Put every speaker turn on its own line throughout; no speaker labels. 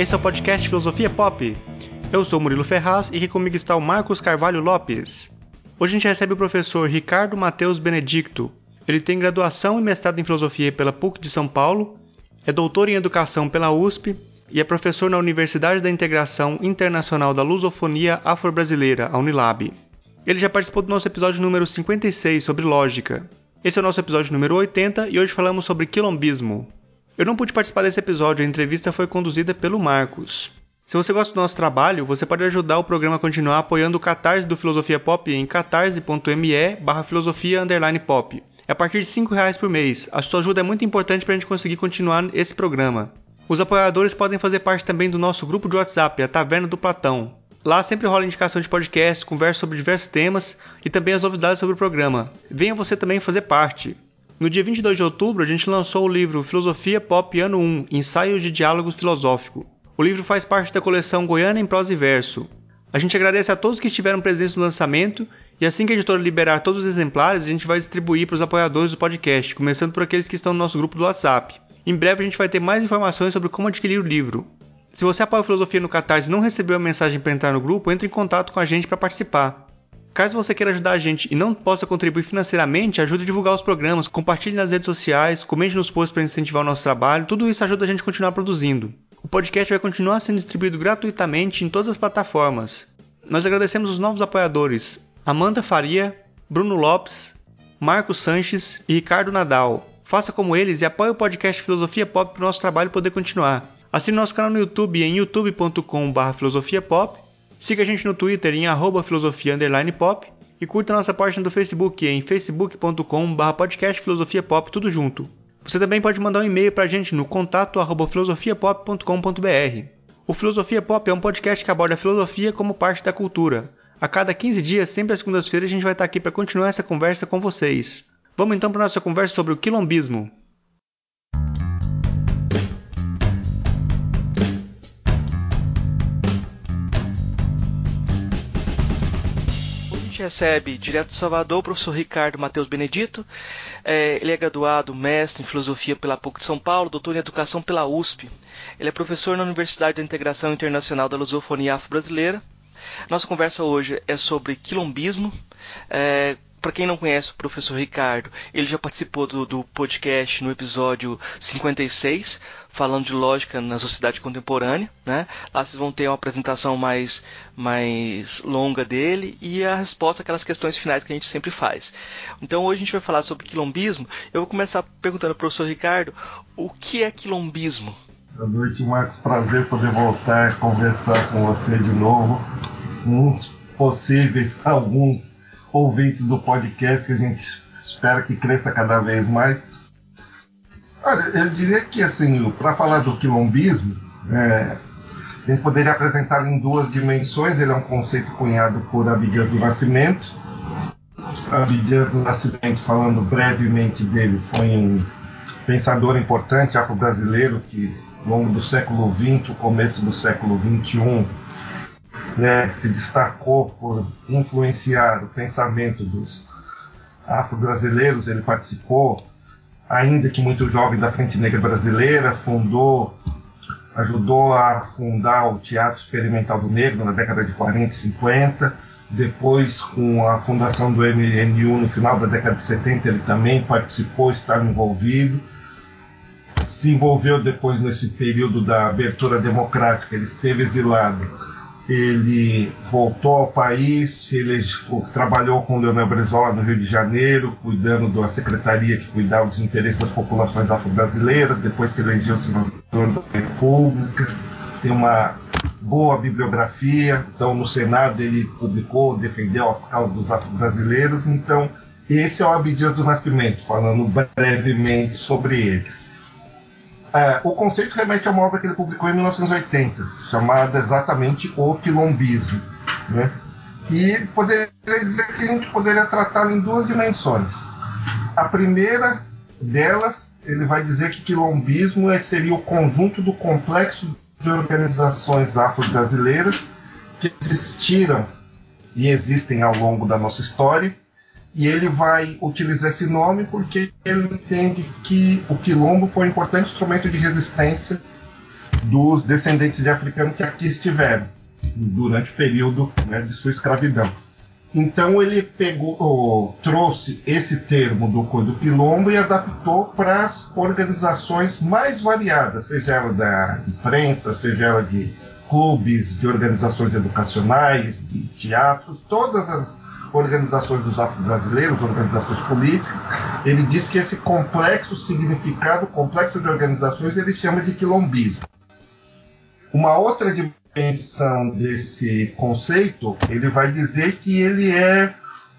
esse é o podcast Filosofia Pop. Eu sou Murilo Ferraz e aqui comigo está o Marcos Carvalho Lopes. Hoje a gente recebe o professor Ricardo Mateus Benedicto. Ele tem graduação e mestrado em Filosofia pela PUC de São Paulo, é doutor em Educação pela USP e é professor na Universidade da Integração Internacional da Lusofonia Afro-Brasileira, a Unilab. Ele já participou do nosso episódio número 56 sobre lógica. Esse é o nosso episódio número 80 e hoje falamos sobre quilombismo. Eu não pude participar desse episódio, a entrevista foi conduzida pelo Marcos. Se você gosta do nosso trabalho, você pode ajudar o programa a continuar apoiando o Catarse do Filosofia Pop em catarse.me barra filosofia pop. É a partir de R$ reais por mês. A sua ajuda é muito importante para a gente conseguir continuar esse programa. Os apoiadores podem fazer parte também do nosso grupo de WhatsApp, a Taverna do Platão. Lá sempre rola indicação de podcast, conversa sobre diversos temas e também as novidades sobre o programa. Venha você também fazer parte. No dia 22 de outubro, a gente lançou o livro Filosofia Pop Ano 1 Ensaio de Diálogo Filosófico. O livro faz parte da coleção Goiânia em Prosa e Verso. A gente agradece a todos que estiveram presentes no lançamento e assim que a editora liberar todos os exemplares, a gente vai distribuir para os apoiadores do podcast, começando por aqueles que estão no nosso grupo do WhatsApp. Em breve a gente vai ter mais informações sobre como adquirir o livro. Se você apoia a Filosofia no Catarse e não recebeu a mensagem para entrar no grupo, entre em contato com a gente para participar. Caso você queira ajudar a gente e não possa contribuir financeiramente, ajude a divulgar os programas, compartilhe nas redes sociais, comente nos posts para incentivar o nosso trabalho, tudo isso ajuda a gente a continuar produzindo. O podcast vai continuar sendo distribuído gratuitamente em todas as plataformas. Nós agradecemos os novos apoiadores: Amanda Faria, Bruno Lopes, Marcos Sanches e Ricardo Nadal. Faça como eles e apoie o podcast Filosofia Pop para o nosso trabalho poder continuar. Assine nosso canal no YouTube em youtube.com/filosofiapop Siga a gente no Twitter em @filosofia_pop e curta nossa página do Facebook em facebook.com.br podcast filosofia pop tudo junto. Você também pode mandar um e-mail para a gente no contato filosofiapop.com.br. O Filosofia Pop é um podcast que aborda a filosofia como parte da cultura. A cada 15 dias, sempre às segundas-feiras, a gente vai estar aqui para continuar essa conversa com vocês. Vamos então para nossa conversa sobre o quilombismo. Recebe direto de Salvador o professor Ricardo Matheus Benedito. É, ele é graduado, mestre em filosofia pela PUC de São Paulo, doutor em educação pela USP. Ele é professor na Universidade da Integração Internacional da Lusofonia Afro-Brasileira. Nossa conversa hoje é sobre quilombismo. É, para quem não conhece o professor Ricardo, ele já participou do, do, podcast no episódio 56, falando de lógica na sociedade contemporânea. Né? Lá vocês vão ter uma apresentação mais, mais longa dele e a resposta àquelas questões finais que a gente sempre faz. Então hoje a gente vai falar sobre quilombismo. Eu vou começar perguntando ao professor Ricardo o que é quilombismo.
Boa noite, Marcos. Prazer poder voltar a conversar com você de novo. Uns possíveis, alguns ouvintes do podcast que a gente espera que cresça cada vez mais. Olha, eu diria que assim, para falar do quilombismo, é, a gente poderia apresentá-lo em duas dimensões. Ele é um conceito cunhado por Abdias do Nascimento. Abdias do Nascimento, falando brevemente dele, foi um pensador importante afro-brasileiro que, ao longo do século XX, o começo do século XXI, né, se destacou por influenciar o pensamento dos afro-brasileiros. Ele participou, ainda que muito jovem, da Frente Negra Brasileira, fundou, ajudou a fundar o Teatro Experimental do Negro na década de 40 e 50. Depois, com a fundação do MNU no final da década de 70, ele também participou, estava envolvido. Se envolveu depois nesse período da abertura democrática, ele esteve exilado ele voltou ao país, ele trabalhou com Leonel Brizola no Rio de Janeiro, cuidando da secretaria que cuidava dos interesses das populações afro-brasileiras, depois se elegeu senador da República, tem uma boa bibliografia, então no Senado ele publicou, defendeu as causas dos afro-brasileiros, então esse é o Abdias do Nascimento, falando brevemente sobre ele. É, o conceito remete a uma obra que ele publicou em 1980, chamada exatamente O Quilombismo. Né? E poderia dizer que a gente poderia tratá-lo em duas dimensões. A primeira delas, ele vai dizer que quilombismo é, seria o conjunto do complexo de organizações afro-brasileiras que existiram e existem ao longo da nossa história e ele vai utilizar esse nome porque ele entende que o quilombo foi um importante instrumento de resistência dos descendentes de africanos que aqui estiveram durante o período né, de sua escravidão. Então ele pegou, trouxe esse termo do, do quilombo e adaptou para as organizações mais variadas, seja ela da imprensa, seja ela de clubes, de organizações educacionais, de teatros, todas as organizações dos afro-brasileiros, organizações políticas. Ele diz que esse complexo significado, complexo de organizações, ele chama de quilombismo. Uma outra dimensão desse conceito, ele vai dizer que ele é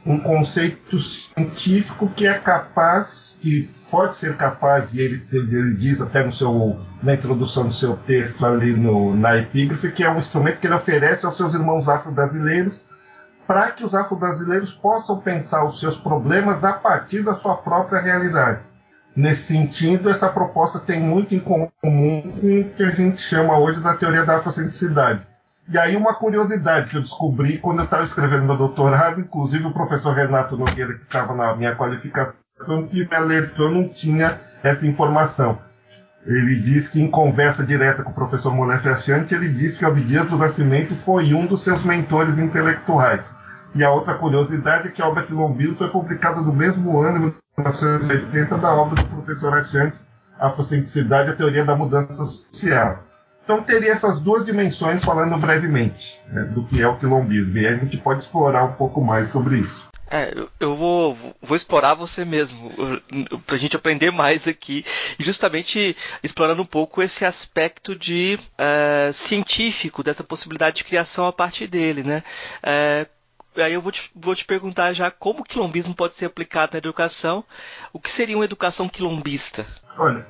um conceito científico que é capaz, que pode ser capaz, e ele, ele diz até no seu, na introdução do seu texto ali no, na epígrafe, que é um instrumento que ele oferece aos seus irmãos afro-brasileiros para que os afro-brasileiros possam pensar os seus problemas a partir da sua própria realidade. Nesse sentido, essa proposta tem muito em comum com o que a gente chama hoje da teoria da afrocentricidade. E aí uma curiosidade que eu descobri quando eu estava escrevendo meu doutorado, inclusive o professor Renato Nogueira, que estava na minha qualificação, que me alertou, não tinha essa informação. Ele diz que em conversa direta com o professor Achante, ele disse que Abdias do Nascimento foi um dos seus mentores intelectuais. E a outra curiosidade é que a obra Quilombino foi publicada no mesmo ano, em 1980, da obra do professor Achante, Afrocentricidade e a Teoria da Mudança Social. Então teria essas duas dimensões falando brevemente né, do que é o quilombismo. E a gente pode explorar um pouco mais sobre isso.
É, eu vou, vou explorar você mesmo, para a gente aprender mais aqui, e justamente explorando um pouco esse aspecto de uh, científico dessa possibilidade de criação a partir dele, né? Uh, aí eu vou te, vou te perguntar já como o quilombismo pode ser aplicado na educação. O que seria uma educação quilombista?
Olha,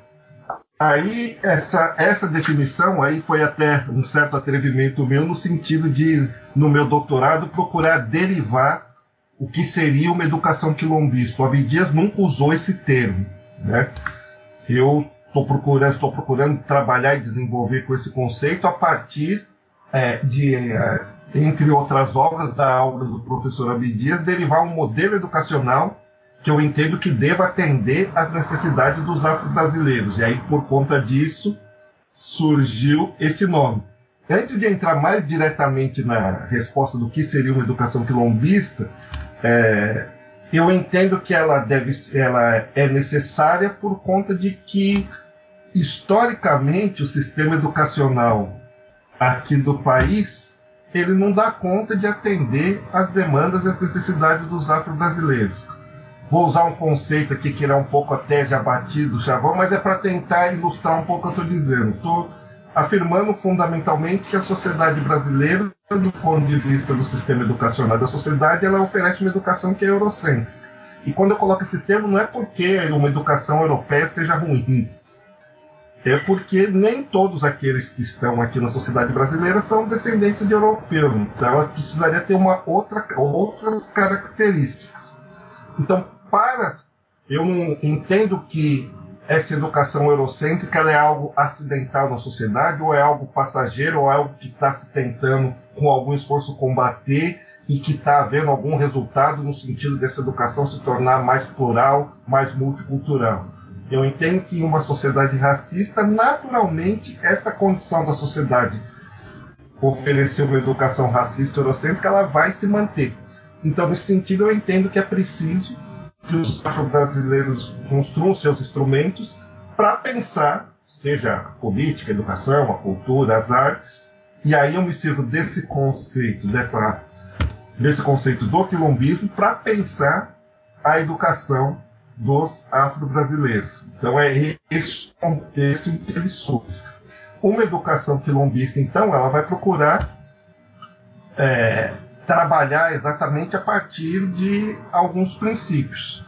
aí essa, essa definição aí foi até um certo atrevimento meu no sentido de, no meu doutorado, procurar derivar o que seria uma educação quilombista. O Abdias nunca usou esse termo, né? Eu estou procurando, estou procurando trabalhar e desenvolver com esse conceito a partir é, de é, entre outras obras da obra do professor Abdias, derivar um modelo educacional que eu entendo que deva atender às necessidades dos afro-brasileiros. E aí, por conta disso, surgiu esse nome. Antes de entrar mais diretamente na resposta do que seria uma educação quilombista, é, eu entendo que ela, deve, ela é necessária por conta de que, historicamente, o sistema educacional aqui do país ele não dá conta de atender às demandas e às necessidades dos afro-brasileiros. Vou usar um conceito aqui que ele é um pouco até já batido, chavão, mas é para tentar ilustrar um pouco o que eu estou dizendo. Estou afirmando fundamentalmente que a sociedade brasileira, do ponto de vista do sistema educacional da sociedade, ela oferece uma educação que é eurocêntrica. E quando eu coloco esse termo, não é porque uma educação europeia seja ruim, é porque nem todos aqueles que estão aqui na sociedade brasileira são descendentes de europeu. Então ela precisaria ter uma outra, outras características. Então, para eu não entendo que essa educação eurocêntrica é algo acidental na sociedade, ou é algo passageiro, ou é algo que está se tentando, com algum esforço, combater e que está havendo algum resultado no sentido dessa educação se tornar mais plural, mais multicultural. Eu entendo que em uma sociedade racista, naturalmente, essa condição da sociedade oferecer uma educação racista eurocêntrica, ela vai se manter. Então, nesse sentido, eu entendo que é preciso que os brasileiros construam seus instrumentos para pensar, seja a política, a educação, a cultura, as artes. E aí eu me sirvo desse conceito, dessa, desse conceito do quilombismo, para pensar a educação dos afro-brasileiros. Então é esse contexto em que ele surge. Uma educação quilombista, então, ela vai procurar é, trabalhar exatamente a partir de alguns princípios.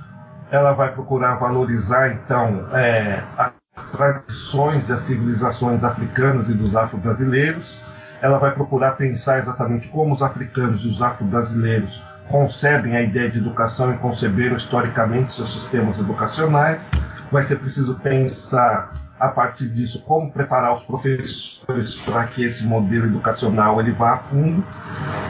Ela vai procurar valorizar, então, é, as tradições e as civilizações africanas e dos afro-brasileiros. Ela vai procurar pensar exatamente como os africanos e os afro-brasileiros concebem a ideia de educação e conceberam historicamente seus sistemas educacionais. Vai ser preciso pensar a partir disso como preparar os professores para que esse modelo educacional ele vá a fundo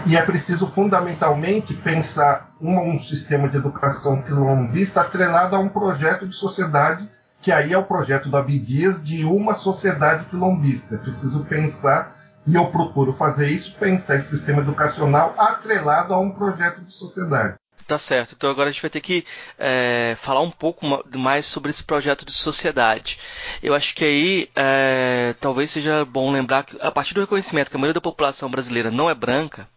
e é preciso fundamentalmente pensar um, um sistema de educação quilombista atrelado a um projeto de sociedade que aí é o projeto do Abdias de uma sociedade quilombista. É preciso pensar, e eu procuro fazer isso, pensar esse sistema educacional atrelado a um projeto de sociedade.
Tá certo. Então agora a gente vai ter que é, falar um pouco mais sobre esse projeto de sociedade. Eu acho que aí é, talvez seja bom lembrar que a partir do reconhecimento que a maioria da população brasileira não é branca,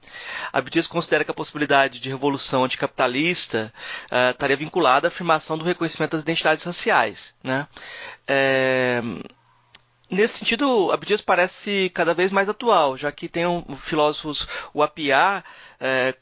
Abdias considera que a possibilidade de revolução anticapitalista é, estaria vinculada à afirmação do reconhecimento das identidades raciais. Né? É, Nesse sentido, Abdias parece cada vez mais atual, já que tem um, filósofos, o Apiá, é,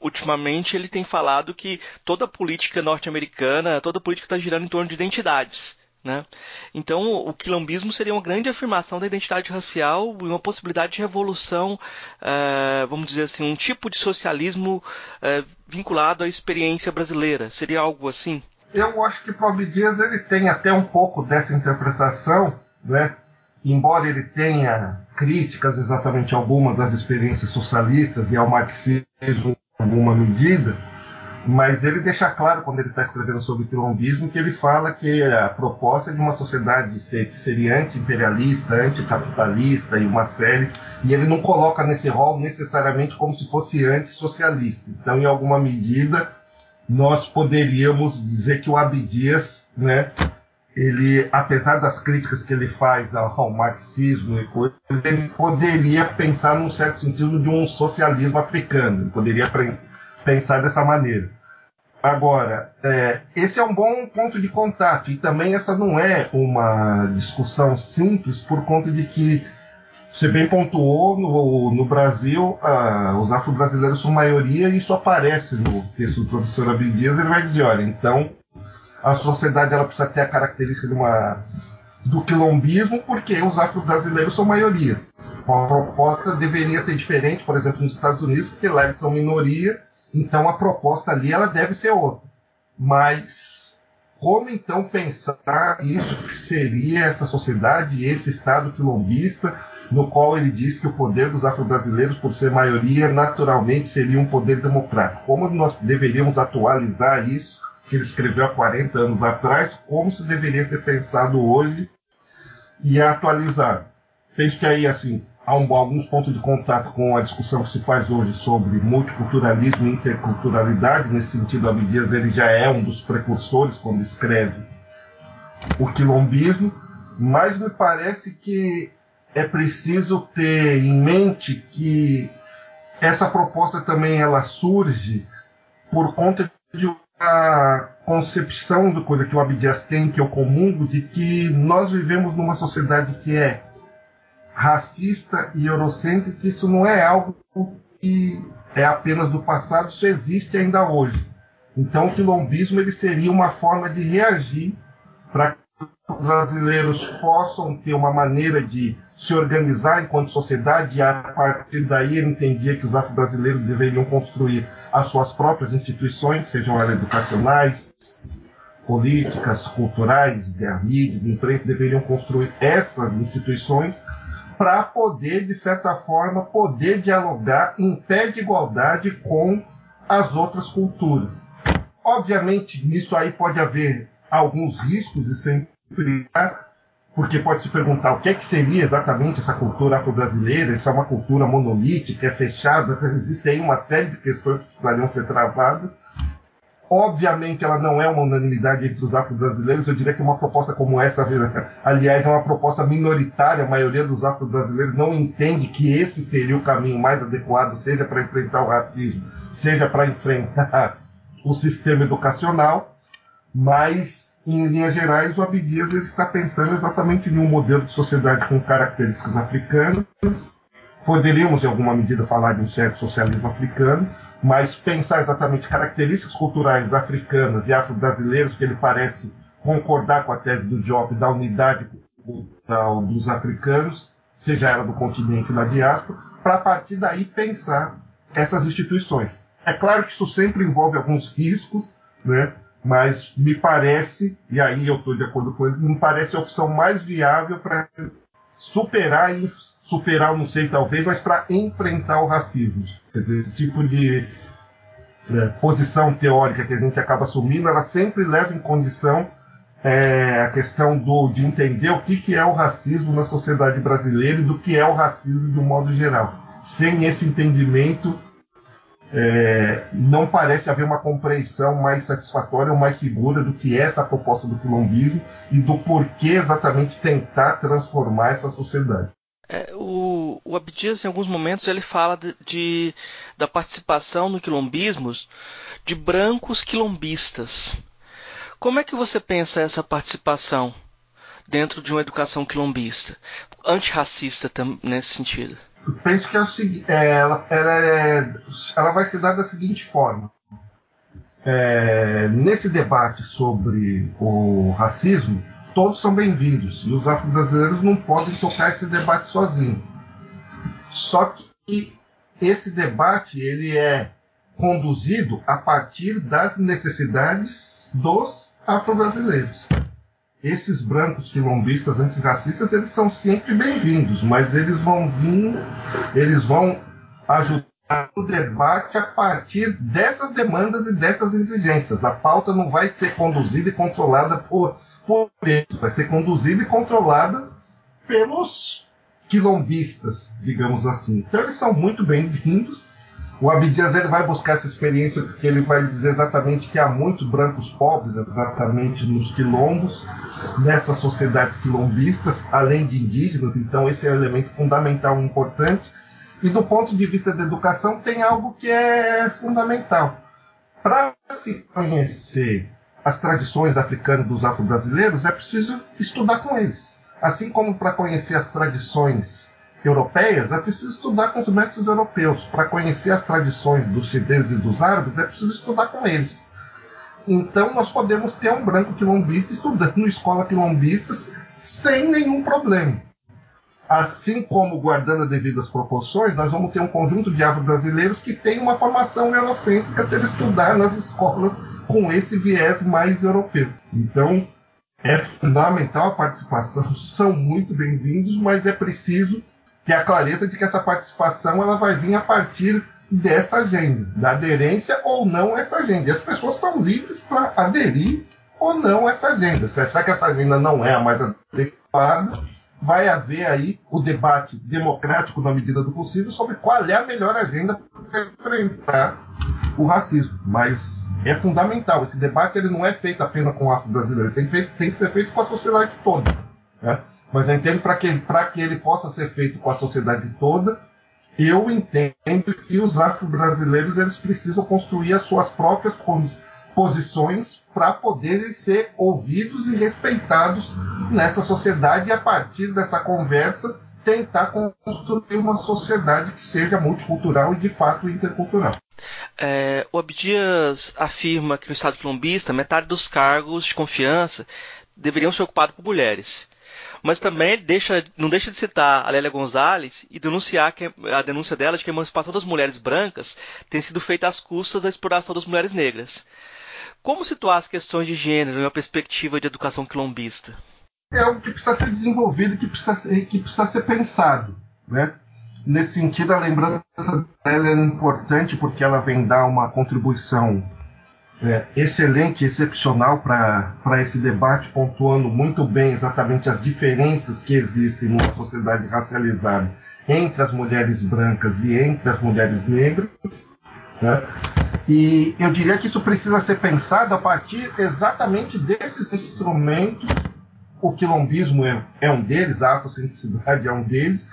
ultimamente ele tem falado que toda a política norte-americana, toda a política está girando em torno de identidades. Né? Então, o quilombismo seria uma grande afirmação da identidade racial e uma possibilidade de revolução, uh, vamos dizer assim, um tipo de socialismo uh, vinculado à experiência brasileira. Seria algo assim?
Eu acho que o Dias ele tem até um pouco dessa interpretação, né? embora ele tenha críticas exatamente a algumas das experiências socialistas e ao marxismo alguma medida, mas ele deixa claro quando ele está escrevendo sobre o quilombismo que ele fala que a proposta é de uma sociedade que seria anti-imperialista, anticapitalista e uma série, e ele não coloca nesse rol necessariamente como se fosse antissocialista. Então, em alguma medida, nós poderíamos dizer que o Abdias, né, ele, apesar das críticas que ele faz ao, marxismo e coisas, ele poderia pensar num certo sentido de um socialismo africano, ele poderia pensar dessa maneira. Agora, é, esse é um bom ponto de contato, e também essa não é uma discussão simples, por conta de que você bem pontuou, no, no Brasil, ah, os afro-brasileiros são maioria, e isso aparece no texto do professor Abdias, ele vai dizer, olha, então a sociedade ela precisa ter a característica de uma do quilombismo, porque os afro-brasileiros são maiorias. A proposta deveria ser diferente, por exemplo, nos Estados Unidos, porque lá eles são minoria, então a proposta ali ela deve ser outra. Mas como então pensar isso que seria essa sociedade, esse Estado quilombista, no qual ele diz que o poder dos afro-brasileiros, por ser maioria, naturalmente seria um poder democrático? Como nós deveríamos atualizar isso que ele escreveu há 40 anos atrás, como se deveria ser pensado hoje e atualizado. Penso que aí, assim, há um, alguns pontos de contato com a discussão que se faz hoje sobre multiculturalismo e interculturalidade. Nesse sentido, Abdias ele já é um dos precursores quando escreve o quilombismo, mas me parece que é preciso ter em mente que essa proposta também ela surge por conta de a concepção do coisa que o Abdias tem, que eu comungo, de que nós vivemos numa sociedade que é racista e eurocêntrica, isso não é algo que é apenas do passado, isso existe ainda hoje. Então o quilombismo ele seria uma forma de reagir para brasileiros possam ter uma maneira de se organizar enquanto sociedade e a partir daí ele entendia que os afro-brasileiros deveriam construir as suas próprias instituições, sejam elas educacionais, políticas, culturais, da mídia, de imprensa, deveriam construir essas instituições para poder, de certa forma, poder dialogar em pé de igualdade com as outras culturas. Obviamente, nisso aí pode haver alguns riscos e sempre porque pode se perguntar o que, é que seria exatamente essa cultura afro-brasileira, se é uma cultura monolítica, é fechada, existe aí uma série de questões que precisariam ser travadas. Obviamente ela não é uma unanimidade entre os afro-brasileiros, eu diria que uma proposta como essa, aliás, é uma proposta minoritária, a maioria dos afro-brasileiros não entende que esse seria o caminho mais adequado, seja para enfrentar o racismo, seja para enfrentar o sistema educacional, mas em linhas gerais, o Abdias está pensando exatamente em um modelo de sociedade com características africanas. Poderíamos, em alguma medida, falar de um certo socialismo africano, mas pensar exatamente características culturais africanas e afro-brasileiras, que ele parece concordar com a tese do Diop da unidade cultural dos africanos, seja ela do continente ou da diáspora, para a partir daí pensar essas instituições. É claro que isso sempre envolve alguns riscos, né? Mas me parece, e aí eu estou de acordo com ele, me parece a opção mais viável para superar, superar, não sei talvez, mas para enfrentar o racismo. Quer dizer, esse tipo de é, posição teórica que a gente acaba assumindo, ela sempre leva em condição é, a questão do, de entender o que, que é o racismo na sociedade brasileira e do que é o racismo de um modo geral. Sem esse entendimento, é, não parece haver uma compreensão mais satisfatória ou mais segura do que é essa proposta do quilombismo e do porquê exatamente tentar transformar essa sociedade.
É, o, o Abdias, em alguns momentos, ele fala de, de, da participação no quilombismo de brancos quilombistas. Como é que você pensa essa participação dentro de uma educação quilombista, antirracista nesse sentido?
Penso que é o seguinte, é, ela, ela, é, ela, vai se dar da seguinte forma. É, nesse debate sobre o racismo, todos são bem-vindos e os afro-brasileiros não podem tocar esse debate sozinhos. Só que esse debate ele é conduzido a partir das necessidades dos afro-brasileiros esses brancos quilombistas antirracistas eles são sempre bem-vindos, mas eles vão vir, eles vão ajudar o debate a partir dessas demandas e dessas exigências. A pauta não vai ser conduzida e controlada por, por eles, vai ser conduzida e controlada pelos quilombistas, digamos assim. Então eles são muito bem-vindos o Abdias ele vai buscar essa experiência porque ele vai dizer exatamente que há muitos brancos pobres, exatamente nos quilombos, nessas sociedades quilombistas, além de indígenas, então esse é um elemento fundamental importante. E do ponto de vista da educação, tem algo que é fundamental. Para se conhecer as tradições africanas dos afro-brasileiros, é preciso estudar com eles. Assim como para conhecer as tradições europeias, é preciso estudar com os mestres europeus. Para conhecer as tradições dos chineses e dos árabes, é preciso estudar com eles. Então, nós podemos ter um branco quilombista estudando escola quilombistas sem nenhum problema. Assim como, guardando as devidas proporções, nós vamos ter um conjunto de afro-brasileiros que tem uma formação eurocêntrica se ele estudar nas escolas com esse viés mais europeu. Então, é fundamental a participação, são muito bem-vindos, mas é preciso ter a clareza de que essa participação ela vai vir a partir dessa agenda, da aderência ou não a essa agenda. E as pessoas são livres para aderir ou não a essa agenda. Se achar que essa agenda não é a mais adequada, vai haver aí o debate democrático na medida do possível sobre qual é a melhor agenda para enfrentar o racismo. Mas é fundamental. Esse debate ele não é feito apenas com o afro-brasileiro, tem, tem, que ser feito com a sociedade toda. Né? Mas eu entendo para que, que ele possa ser feito com a sociedade toda, eu entendo que os afro-brasileiros eles precisam construir as suas próprias posições para poderem ser ouvidos e respeitados nessa sociedade e a partir dessa conversa tentar construir uma sociedade que seja multicultural e de fato intercultural.
É, o Abdias afirma que no Estado quilombista metade dos cargos de confiança deveriam ser ocupados por mulheres mas também deixa, não deixa de citar a Lélia Gonzalez e denunciar que a denúncia dela de que a emancipação das mulheres brancas tem sido feita às custas da exploração das mulheres negras. Como situar as questões de gênero em uma perspectiva de educação quilombista?
É algo que precisa ser desenvolvido, que que precisa ser pensado. Né? Nesse sentido, a lembrança dela é importante porque ela vem dar uma contribuição é, excelente, excepcional para esse debate, pontuando muito bem exatamente as diferenças que existem numa sociedade racializada entre as mulheres brancas e entre as mulheres negras. Né? E eu diria que isso precisa ser pensado a partir exatamente desses instrumentos. O quilombismo é, é um deles, a afrocentricidade é um deles,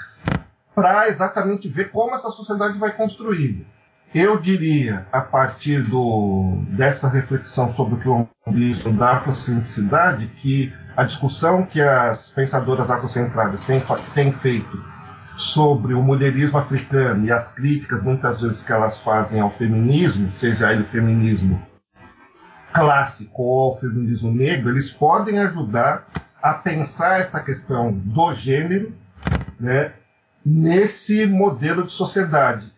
para exatamente ver como essa sociedade vai construir. Eu diria, a partir do, dessa reflexão sobre o quilombismo da afrocentricidade, que a discussão que as pensadoras afrocentradas têm, têm feito sobre o mulherismo africano e as críticas muitas vezes que elas fazem ao feminismo, seja ele feminismo clássico ou feminismo negro, eles podem ajudar a pensar essa questão do gênero né, nesse modelo de sociedade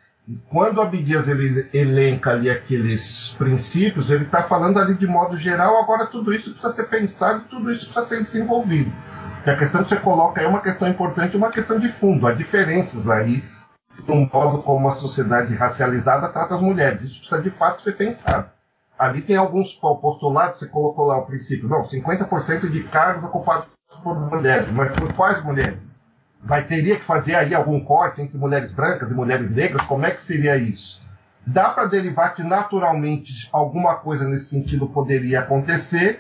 quando Abdias ele elenca ali aqueles princípios, ele está falando ali de modo geral, agora tudo isso precisa ser pensado, tudo isso precisa ser desenvolvido. E a questão que você coloca é uma questão importante, uma questão de fundo. Há diferenças aí no modo como a sociedade racializada trata as mulheres. Isso precisa de fato ser pensado. ali tem alguns postulados, você colocou lá o princípio, não, 50% de cargos ocupados por mulheres, mas por quais mulheres? Vai teria que fazer aí algum corte entre mulheres brancas e mulheres negras? Como é que seria isso? Dá para derivar que naturalmente alguma coisa nesse sentido poderia acontecer,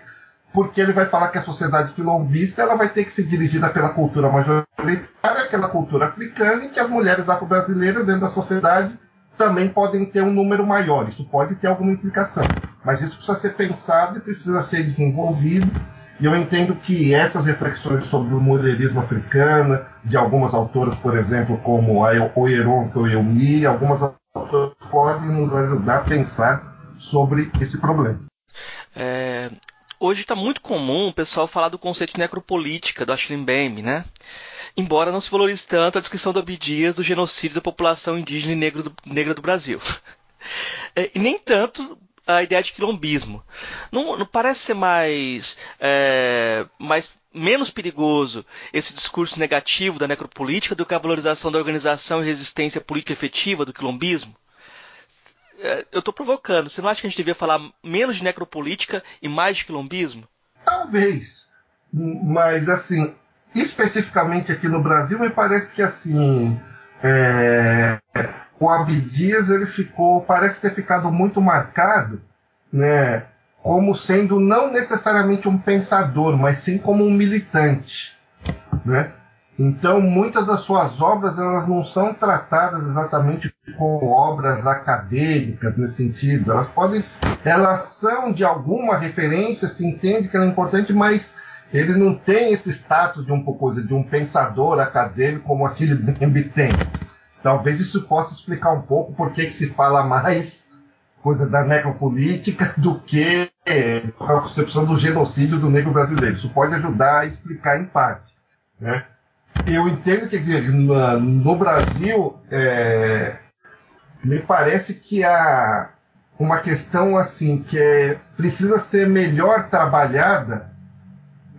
porque ele vai falar que a sociedade quilombista ela vai ter que ser dirigida pela cultura majoritária, aquela cultura africana, e que as mulheres afro-brasileiras dentro da sociedade também podem ter um número maior. Isso pode ter alguma implicação. Mas isso precisa ser pensado e precisa ser desenvolvido. E eu entendo que essas reflexões sobre o mulherismo africano, de algumas autoras, por exemplo, como a Oyeron Koyomi, algumas autoras podem nos ajudar a pensar sobre esse problema.
É, hoje está muito comum o pessoal falar do conceito de necropolítica do Ashley Mbembe, né? embora não se valorize tanto a descrição do Abdias do genocídio da população indígena e negra do, negra do Brasil. É, e nem tanto a ideia de quilombismo. Não, não parece ser mais, é, mais menos perigoso esse discurso negativo da necropolítica do que a valorização da organização e resistência política efetiva do quilombismo? É, eu estou provocando. Você não acha que a gente devia falar menos de necropolítica e mais de quilombismo?
Talvez. Mas, assim, especificamente aqui no Brasil, me parece que assim é, o Abdias ele ficou, parece ter ficado muito marcado, né, como sendo não necessariamente um pensador, mas sim como um militante, né? Então, muitas das suas obras elas não são tratadas exatamente como obras acadêmicas nesse sentido. Elas podem, elas são de alguma referência, se entende que ela é importante, mas ele não tem esse status de um de um pensador acadêmico como aquele Bembe tem. Talvez isso possa explicar um pouco por que se fala mais coisa da necropolítica do que a concepção do genocídio do negro brasileiro. Isso pode ajudar a explicar em parte. Né? Eu entendo que no Brasil é, me parece que há uma questão assim que é, precisa ser melhor trabalhada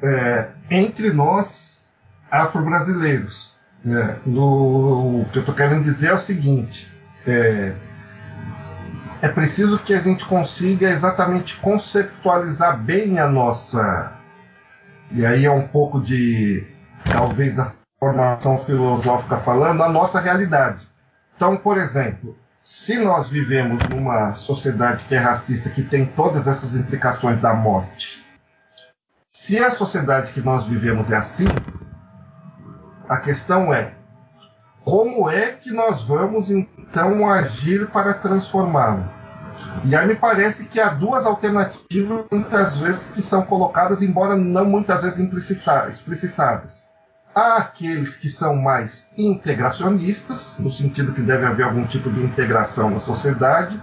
é, entre nós afro-brasileiros. Né? o que eu estou querendo dizer é o seguinte: é, é preciso que a gente consiga exatamente conceptualizar bem a nossa. E aí é um pouco de, talvez, da formação filosófica falando, a nossa realidade. Então, por exemplo, se nós vivemos numa sociedade que é racista, que tem todas essas implicações da morte, se a sociedade que nós vivemos é assim, a questão é como é que nós vamos então agir para transformá-lo? E aí me parece que há duas alternativas muitas vezes que são colocadas, embora não muitas vezes explicitadas. Há aqueles que são mais integracionistas, no sentido que deve haver algum tipo de integração na sociedade,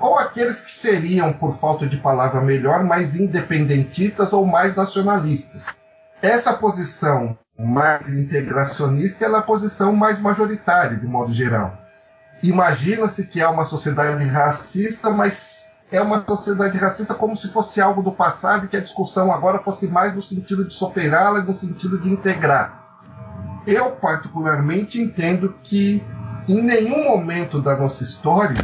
ou aqueles que seriam, por falta de palavra melhor, mais independentistas ou mais nacionalistas. Essa posição mais integracionista é a posição mais majoritária, de modo geral. Imagina-se que é uma sociedade racista, mas é uma sociedade racista como se fosse algo do passado e que a discussão agora fosse mais no sentido de superá-la no sentido de integrar. Eu, particularmente, entendo que em nenhum momento da nossa história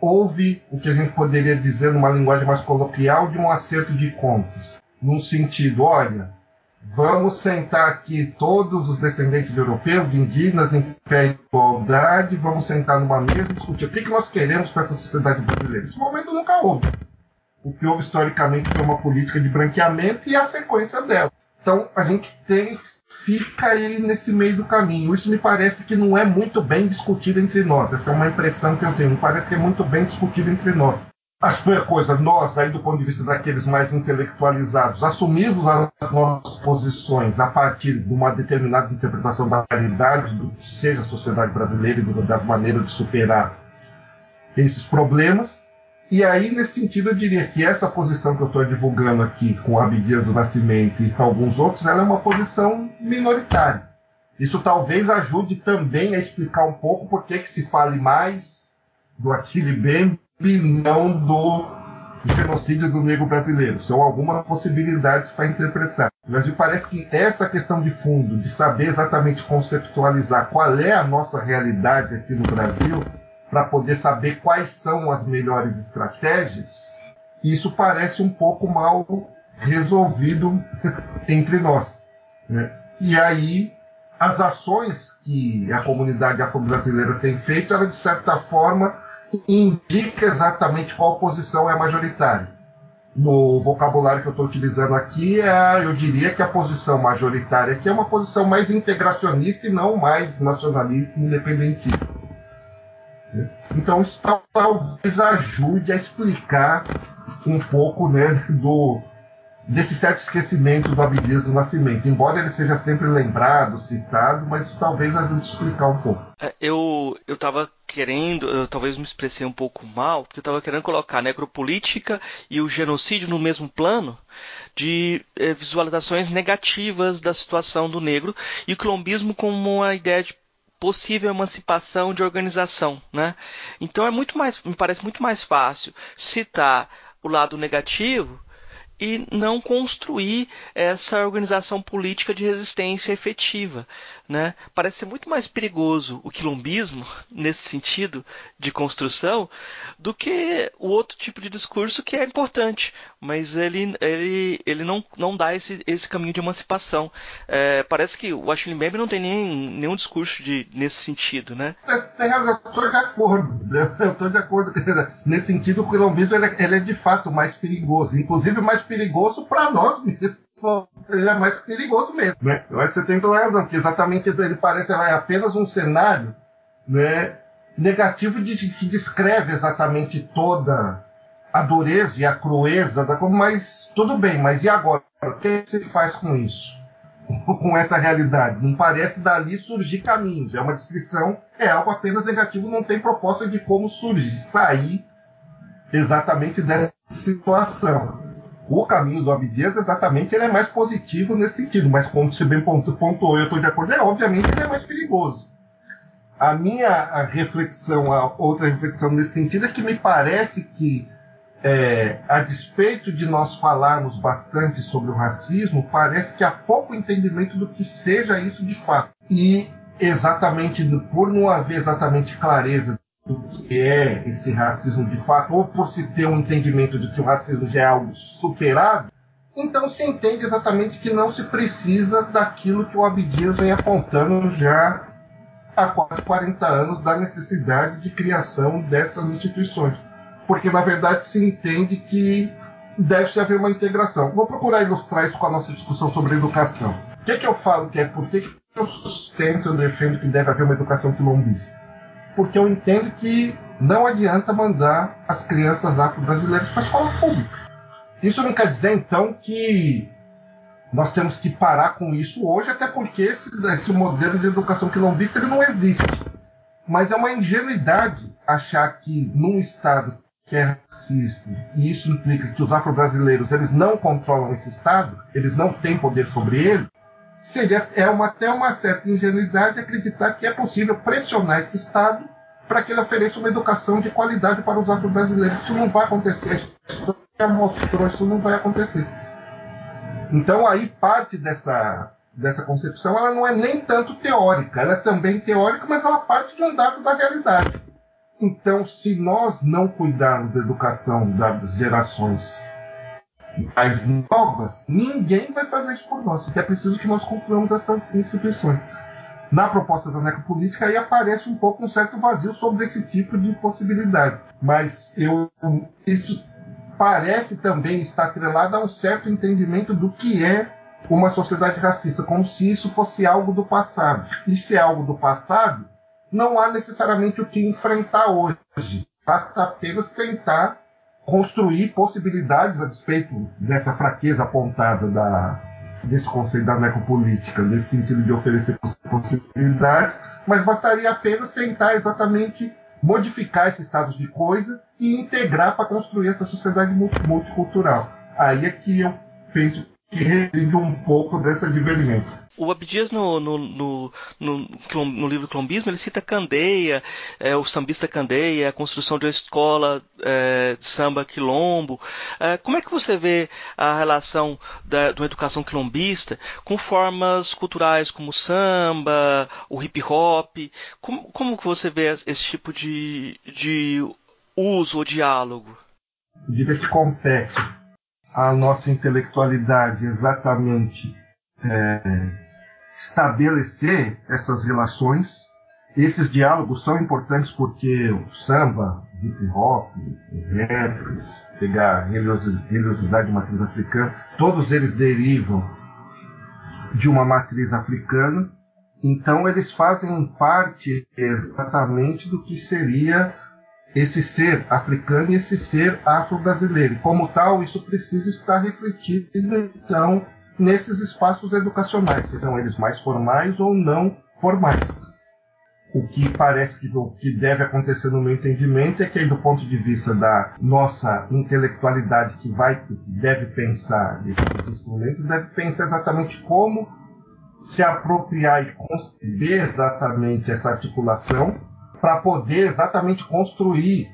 houve o que a gente poderia dizer numa linguagem mais coloquial de um acerto de contas. Num sentido, olha, vamos sentar aqui todos os descendentes de europeus, de indígenas, em pé de igualdade, vamos sentar numa mesa e discutir o que, que nós queremos para essa sociedade brasileira. Esse momento nunca houve. O que houve historicamente foi uma política de branqueamento e a sequência dela. Então, a gente tem fica aí nesse meio do caminho. Isso me parece que não é muito bem discutido entre nós. Essa é uma impressão que eu tenho. Me parece que é muito bem discutido entre nós. As coisa, nós, aí do ponto de vista daqueles mais intelectualizados, assumimos as nossas posições a partir de uma determinada interpretação da realidade, do que seja a sociedade brasileira e das maneiras de superar esses problemas, e aí, nesse sentido, eu diria que essa posição que eu estou divulgando aqui com Abdias do Nascimento e alguns outros, ela é uma posição minoritária. Isso talvez ajude também a explicar um pouco por que, que se fale mais do Achille Bembe não do genocídio do negro brasileiro. São algumas possibilidades para interpretar. Mas me parece que essa questão de fundo, de saber exatamente conceptualizar qual é a nossa realidade aqui no Brasil, para poder saber quais são as melhores estratégias, isso parece um pouco mal resolvido entre nós. Né? E aí, as ações que a comunidade afro-brasileira tem feito, ela de certa forma indica exatamente qual posição é majoritária. No vocabulário que eu estou utilizando aqui, é, eu diria que a posição majoritária aqui é uma posição mais integracionista e não mais nacionalista e independentista. Então isso talvez ajude a explicar um pouco né, do, desse certo esquecimento do Abdias do Nascimento. Embora ele seja sempre lembrado, citado, mas talvez ajude a explicar um pouco.
É, eu eu estava querendo, eu talvez me expressei um pouco mal, porque eu estava querendo colocar a necropolítica e o genocídio no mesmo plano de é, visualizações negativas da situação do negro e o quilombismo como uma ideia de possível emancipação de organização, né? Então é muito mais, me parece muito mais fácil citar o lado negativo e não construir essa organização política de resistência efetiva. Né? Parece ser muito mais perigoso o quilombismo, nesse sentido de construção, do que o outro tipo de discurso que é importante, mas ele, ele, ele não, não dá esse, esse caminho de emancipação. É, parece que o Achille Mbembe não tem nem, nenhum discurso de, nesse sentido. Né?
Tem razão, eu estou de acordo. Eu estou de acordo. Nesse sentido, o quilombismo ele, é, ele é de fato mais perigoso, inclusive mais perigoso para nós mesmos. Ele é mais perigoso mesmo, né? Eu acho que você tem toda a razão, porque exatamente ele parece é apenas um cenário né, negativo de, que descreve exatamente toda a dureza e a crueza da como, mas tudo bem, mas e agora? O que se faz com isso? com essa realidade? Não parece dali surgir caminhos. É uma descrição, é algo apenas negativo, não tem proposta de como surgir, sair exatamente dessa situação. O caminho do Abdias, exatamente, ele é mais positivo nesse sentido, mas como você bem pontuou, eu estou de acordo, é, obviamente ele é mais perigoso. A minha reflexão, a outra reflexão nesse sentido é que me parece que, é, a despeito de nós falarmos bastante sobre o racismo, parece que há pouco entendimento do que seja isso de fato. E exatamente por não haver exatamente clareza do que é esse racismo de fato, ou por se ter um entendimento de que o racismo já é algo superado, então se entende exatamente que não se precisa daquilo que o Abdias vem apontando já há quase 40 anos da necessidade de criação dessas instituições. Porque na verdade se entende que deve-se haver uma integração. Vou procurar ilustrar isso com a nossa discussão sobre educação. O que, é que eu falo que é por que eu sustento, eu defendo que deve haver uma educação quilombista? porque eu entendo que não adianta mandar as crianças afro-brasileiras para a escola pública. Isso não quer dizer, então, que nós temos que parar com isso hoje, até porque esse, esse modelo de educação quilombista ele não existe. Mas é uma ingenuidade achar que num Estado que é racista, e isso implica que os afro-brasileiros eles não controlam esse Estado, eles não têm poder sobre ele, seria é uma, até uma certa ingenuidade acreditar que é possível pressionar esse Estado para que ele ofereça uma educação de qualidade para os afro-brasileiros. Isso não vai acontecer. A história mostrou isso não vai acontecer. Então aí parte dessa, dessa concepção ela não é nem tanto teórica, ela é também teórica, mas ela parte de um dado da realidade. Então, se nós não cuidarmos da educação das gerações as novas, ninguém vai fazer isso por nós. É preciso que nós construamos essas instituições. Na proposta da necropolítica aí aparece um pouco um certo vazio sobre esse tipo de possibilidade. Mas eu isso parece também estar atrelado a um certo entendimento do que é uma sociedade racista, como se isso fosse algo do passado. E se é algo do passado, não há necessariamente o que enfrentar hoje. Basta apenas tentar construir possibilidades a despeito dessa fraqueza apontada da, desse conceito da necropolítica, nesse sentido de oferecer possibilidades, mas bastaria apenas tentar exatamente modificar esse estado de coisa e integrar para construir essa sociedade multicultural. Aí é que eu penso que reside um pouco dessa divergência.
O Abdias, no, no, no, no, livro Clombismo, ele cita Candeia, é, o sambista Candeia, a construção de uma escola é, de samba quilombo. É, como é que você vê a relação da, de uma educação quilombista com formas culturais como o samba, o hip hop? Como, como que você vê esse tipo de, de uso ou diálogo?
eu diria que compete à nossa intelectualidade exatamente é, estabelecer essas relações. Esses diálogos são importantes porque o samba, hip hop, o rap, pegar religiosidade de matriz africana, todos eles derivam de uma matriz africana. Então eles fazem parte exatamente do que seria esse ser africano e esse ser afro-brasileiro. Como tal, isso precisa estar refletido então nesses espaços educacionais, sejam eles mais formais ou não formais. O que parece que o que deve acontecer no meu entendimento é que, do ponto de vista da nossa intelectualidade que vai deve pensar nesses instrumentos, deve pensar exatamente como se apropriar e conceber exatamente essa articulação para poder exatamente construir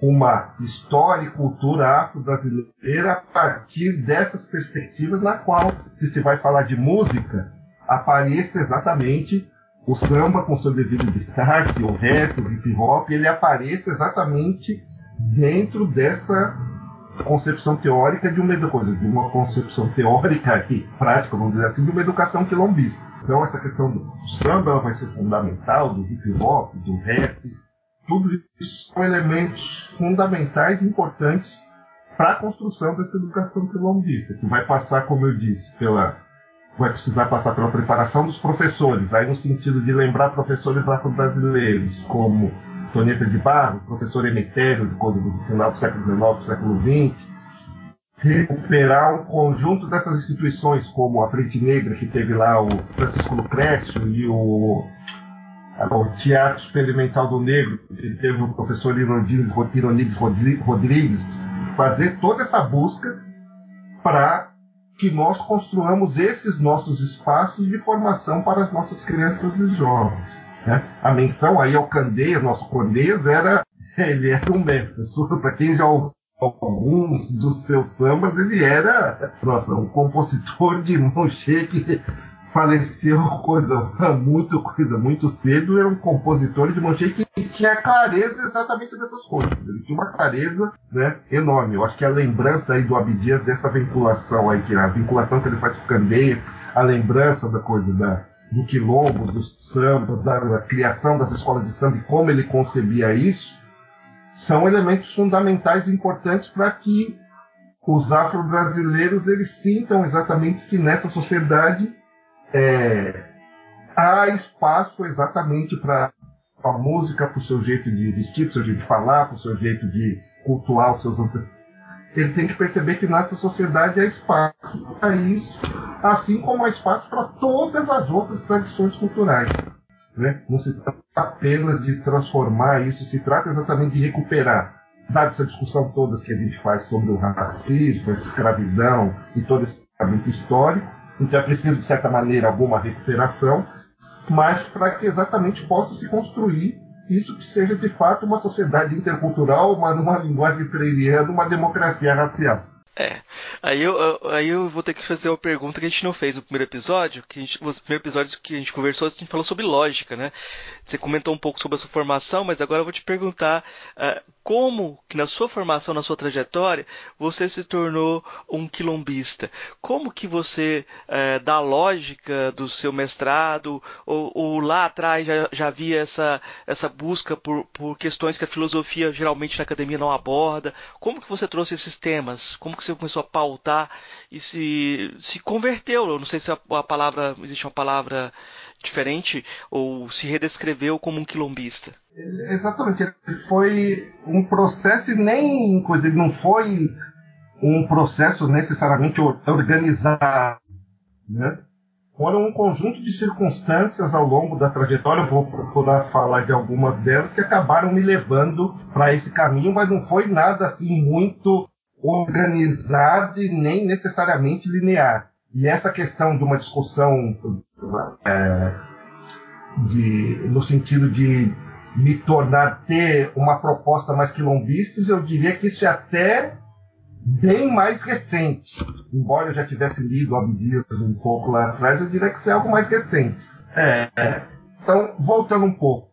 uma história e cultura afro-brasileira a partir dessas perspectivas na qual, se se vai falar de música, apareça exatamente o samba com seu devido destaque, o rap, o hip hop, ele apareça exatamente dentro dessa concepção teórica de uma coisa, de uma concepção teórica e prática, vamos dizer assim, de uma educação quilombista. Então essa questão do samba vai ser fundamental, do hip hop, do rap, tudo isso são elementos fundamentais importantes para a construção dessa educação quilombista, que vai passar, como eu disse, pela vai precisar passar pela preparação dos professores, aí no sentido de lembrar professores afro-brasileiros, como Toneta de Barros, professor Emetério, do final do século XIX, do século XX, recuperar um conjunto dessas instituições, como a Frente Negra, que teve lá o Francisco Lucrécio e o, o Teatro Experimental do Negro, que teve o professor Ironides Rodrigues, fazer toda essa busca para que nós construamos esses nossos espaços de formação para as nossas crianças e jovens. Né? A menção aí ao Candeias, nosso Candeias, era ele era um mestre. Para quem já ouviu alguns dos seus sambas, ele era nossa, um compositor de mão que faleceu coisa muito coisa muito cedo era um compositor de mão que tinha clareza exatamente dessas coisas ele tinha uma clareza né, enorme eu acho que a lembrança aí do Abdias essa vinculação aí que a vinculação que ele faz com Candeias a lembrança da coisa da do quilombo, do samba, da, da criação das escolas de samba e como ele concebia isso, são elementos fundamentais e importantes para que os afro-brasileiros eles sintam exatamente que nessa sociedade é, há espaço exatamente para a música, para o seu jeito de vestir, para o seu jeito de falar, para o seu jeito de cultuar os seus ancestrais ele tem que perceber que nessa sociedade há espaço para isso, assim como há espaço para todas as outras tradições culturais. Né? Não se trata apenas de transformar isso, se trata exatamente de recuperar. Dada essa discussão toda que a gente faz sobre o racismo, a escravidão e todo esse tratamento histórico, então é preciso, de certa maneira, alguma recuperação, mas para que exatamente possa se construir isso que seja de fato uma sociedade intercultural, uma, numa linguagem freiriana, uma democracia racial.
É. Aí eu, aí eu vou ter que fazer uma pergunta que a gente não fez no primeiro episódio, que a gente, no primeiro episódio que a gente conversou, a gente falou sobre lógica, né? Você comentou um pouco sobre a sua formação, mas agora eu vou te perguntar uh, como que na sua formação, na sua trajetória, você se tornou um quilombista? Como que você, é, da lógica do seu mestrado, ou, ou lá atrás já, já, havia essa, essa busca por, por questões que a filosofia geralmente na academia não aborda? Como que você trouxe esses temas? Como que você começou a pautar e se, se converteu? Eu não sei se a, a palavra, existe uma palavra diferente, ou se redescreveu como um quilombista.
Exatamente. Foi um processo e nem coisa, não foi um processo necessariamente organizado, né? Foram um conjunto de circunstâncias ao longo da trajetória, eu vou procurar falar de algumas delas, que acabaram me levando para esse caminho, mas não foi nada assim muito organizado e nem necessariamente linear. E essa questão de uma discussão é, de, no sentido de me tornar ter uma proposta mais quilombista, eu diria que isso é até bem mais recente. Embora eu já tivesse lido Abdias um pouco lá atrás, eu diria que isso é algo mais recente. É, então, voltando um pouco.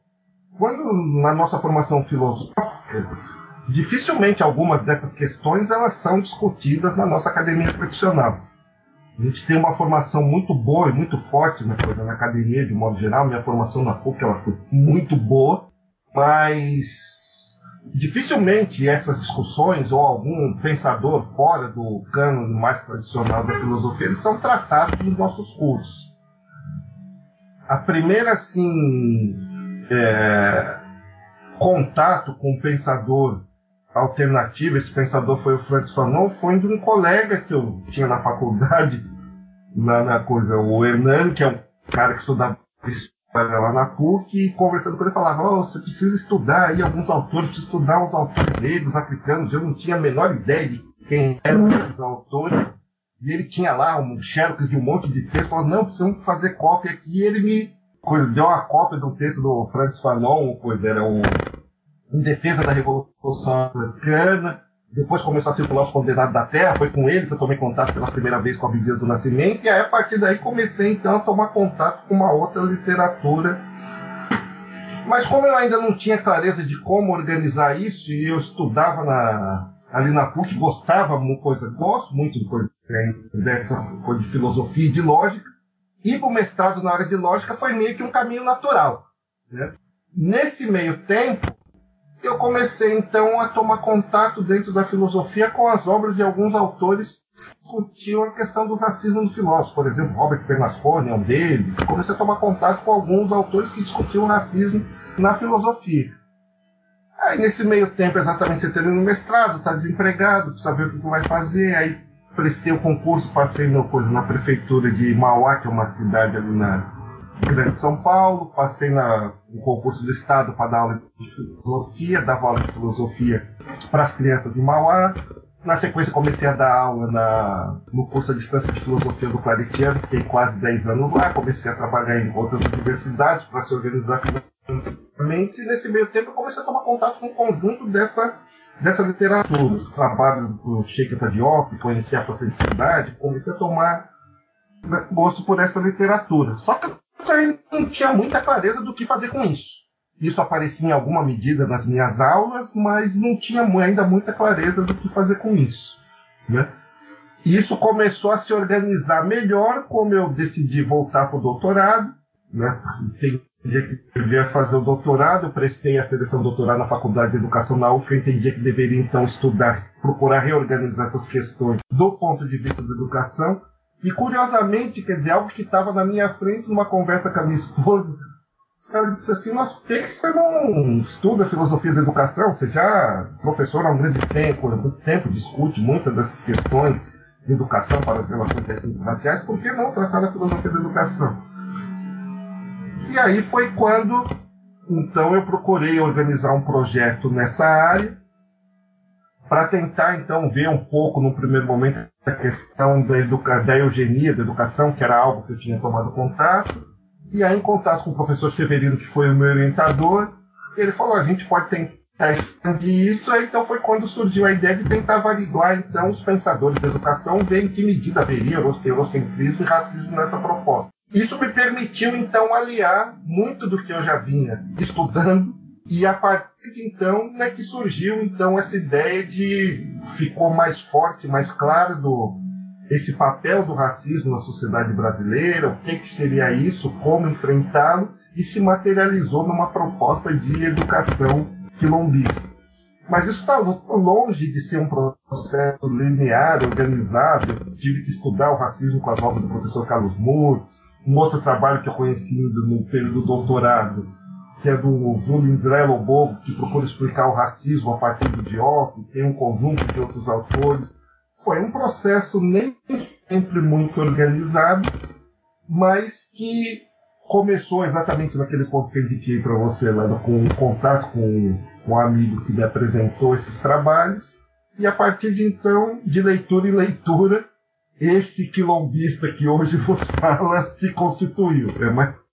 Quando na nossa formação filosófica, dificilmente algumas dessas questões elas são discutidas na nossa academia tradicional. A gente tem uma formação muito boa e muito forte na, na academia, de modo geral. Minha formação na PUC ela foi muito boa, mas dificilmente essas discussões ou algum pensador fora do cânone mais tradicional da filosofia eles são tratados nos nossos cursos. A primeira, assim, é, contato com um pensador alternativo, esse pensador foi o Francis Fanon, foi de um colega que eu tinha na faculdade, na, na coisa, o Hernani, que é um cara que estudava história lá na PUC, e conversando com ele falava, oh, você precisa estudar aí alguns autores, precisa estudar uns autores negros, africanos, eu não tinha a menor ideia de quem eram esses autores, e ele tinha lá um xerox de um monte de texto, falou, não, precisamos fazer cópia aqui, e ele me deu uma cópia de um texto do Francis Fanon, coisa, era um, em defesa da Revolução Americana, depois começou a circular os Condenados da Terra, foi com ele que eu tomei contato pela primeira vez com a Dias do Nascimento, e aí a partir daí comecei então a tomar contato com uma outra literatura. Mas como eu ainda não tinha clareza de como organizar isso, e eu estudava na, ali na PUC, gostava muito, coisa, gosto muito de coisa, dessa coisa de filosofia e de lógica, ir para o mestrado na área de lógica foi meio que um caminho natural. Né? Nesse meio tempo, eu comecei então a tomar contato dentro da filosofia com as obras de alguns autores que discutiam a questão do racismo no filósofo. Por exemplo, Robert Bernasconi é um deles. Comecei a tomar contato com alguns autores que discutiam o racismo na filosofia. Aí, nesse meio tempo, exatamente, você termina o mestrado, está desempregado, precisa ver o que vai fazer, aí prestei o concurso, passei no, coisa, na prefeitura de Mauá, que é uma cidade ali na Grande São Paulo, passei na, no concurso do Estado para dar aula de filosofia, dava aula de filosofia para as crianças em Mauá. Na sequência, comecei a dar aula na, no curso à distância de filosofia do Claretiano, fiquei quase 10 anos lá, comecei a trabalhar em outras universidades para se organizar financeiramente, e nesse meio tempo comecei a tomar contato com o conjunto dessa dessa literatura, os trabalhos do Sheikh Diop, conheci a facilidade, comecei a tomar gosto por essa literatura. Só que eu não tinha muita clareza do que fazer com isso. Isso aparecia em alguma medida nas minhas aulas, mas não tinha ainda muita clareza do que fazer com isso. Né? E isso começou a se organizar melhor como eu decidi voltar para o doutorado. Né? Entendia que devia fazer o doutorado, prestei a seleção doutorado na Faculdade de Educação na UFRA, entendia que deveria então estudar, procurar reorganizar essas questões do ponto de vista da educação. E curiosamente, quer dizer, algo que estava na minha frente numa conversa com a minha esposa, os caras disseram assim, mas por que você não estuda filosofia da educação? Você já é professor há um grande tempo, há muito tempo, discute muitas dessas questões de educação para as relações raciais, por que não tratar da filosofia da educação? E aí foi quando então eu procurei organizar um projeto nessa área para tentar então ver um pouco no primeiro momento a questão da, educa da eugenia, da educação, que era algo que eu tinha tomado contato. E aí, em contato com o professor Severino, que foi o meu orientador, ele falou: a gente pode tentar expandir isso. Aí, então foi quando surgiu a ideia de tentar averiguar então os pensadores da educação, ver em que medida haveria eurocentrismo e racismo nessa proposta. Isso me permitiu então aliar muito do que eu já vinha estudando e a partir de então é que surgiu então essa ideia de ficou mais forte, mais claro do esse papel do racismo na sociedade brasileira, o que, que seria isso, como enfrentá-lo e se materializou numa proposta de educação quilombista. Mas isso está longe de ser um processo linear, organizado. Eu tive que estudar o racismo com as obras do professor Carlos Moore, um outro trabalho que eu conheci no período do doutorado, que é do Zulindré Lobo, que procura explicar o racismo a partir do Diop, tem um conjunto de outros autores. Foi um processo nem sempre muito organizado, mas que começou exatamente naquele ponto que eu indiquei para você, lá com um contato com um amigo que me apresentou esses trabalhos, e a partir de então, de leitura em leitura, esse quilombista que hoje vos fala se constituiu. É mais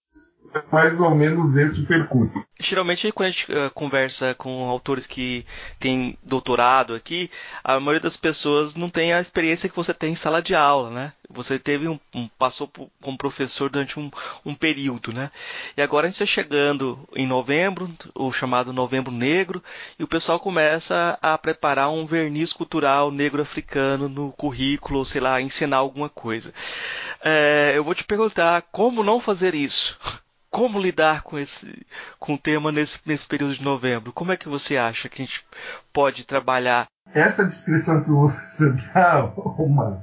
mais ou menos esse percurso.
Geralmente, quando a gente uh, conversa com autores que têm doutorado aqui, a maioria das pessoas não tem a experiência que você tem em sala de aula, né? Você teve um, um passou por, como professor durante um, um, período, né? E agora a gente está chegando em novembro, o chamado Novembro Negro, e o pessoal começa a preparar um verniz cultural negro-africano no currículo, sei lá, ensinar alguma coisa. É, eu vou te perguntar como não fazer isso. Como lidar com esse com o tema nesse, nesse período de novembro? Como é que você acha que a gente pode trabalhar?
Essa descrição que você dá, mano,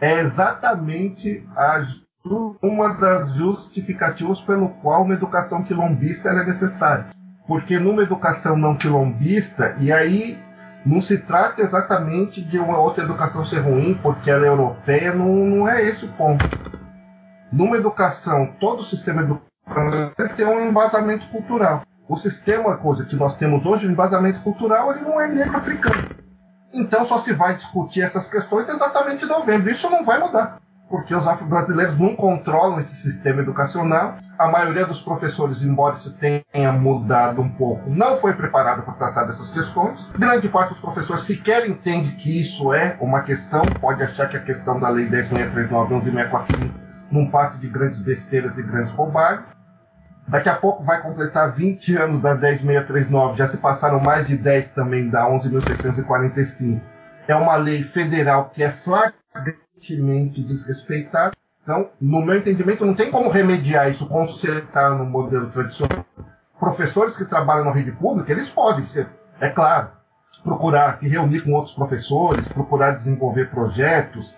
é exatamente a, uma das justificativas pelo qual uma educação quilombista é necessária. Porque numa educação não quilombista, e aí não se trata exatamente de uma outra educação ser ruim porque ela é europeia, não, não é esse o ponto. Numa educação, todo o sistema tem um embasamento cultural. O sistema, coisa que nós temos hoje, o embasamento cultural, ele não é negro africano. Então só se vai discutir essas questões exatamente em novembro. Isso não vai mudar porque os afro-brasileiros não controlam esse sistema educacional. A maioria dos professores, embora isso tenha mudado um pouco, não foi preparado para tratar dessas questões. Grande parte dos professores sequer entende que isso é uma questão, pode achar que a questão da Lei 10.639 11.645 não passe de grandes besteiras e grandes bobagens. Daqui a pouco vai completar 20 anos da 10.639, já se passaram mais de 10 também da 11.645. É uma lei federal que é flagrante constantemente desrespeitado. Então, no meu entendimento, não tem como remediar isso, consertar no modelo tradicional. Professores que trabalham na rede pública, eles podem ser, é claro, procurar se reunir com outros professores, procurar desenvolver projetos,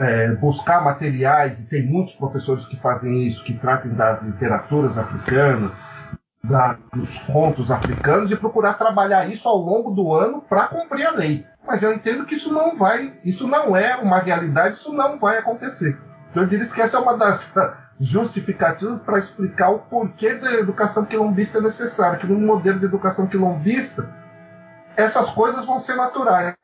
é, buscar materiais, e tem muitos professores que fazem isso, que tratem das literaturas africanas, da, dos contos africanos, e procurar trabalhar isso ao longo do ano para cumprir a lei. Mas eu entendo que isso não vai, isso não é uma realidade, isso não vai acontecer. Então eu diria que essa é uma das justificativas para explicar o porquê da educação quilombista é necessária, que no modelo de educação quilombista essas coisas vão ser naturais.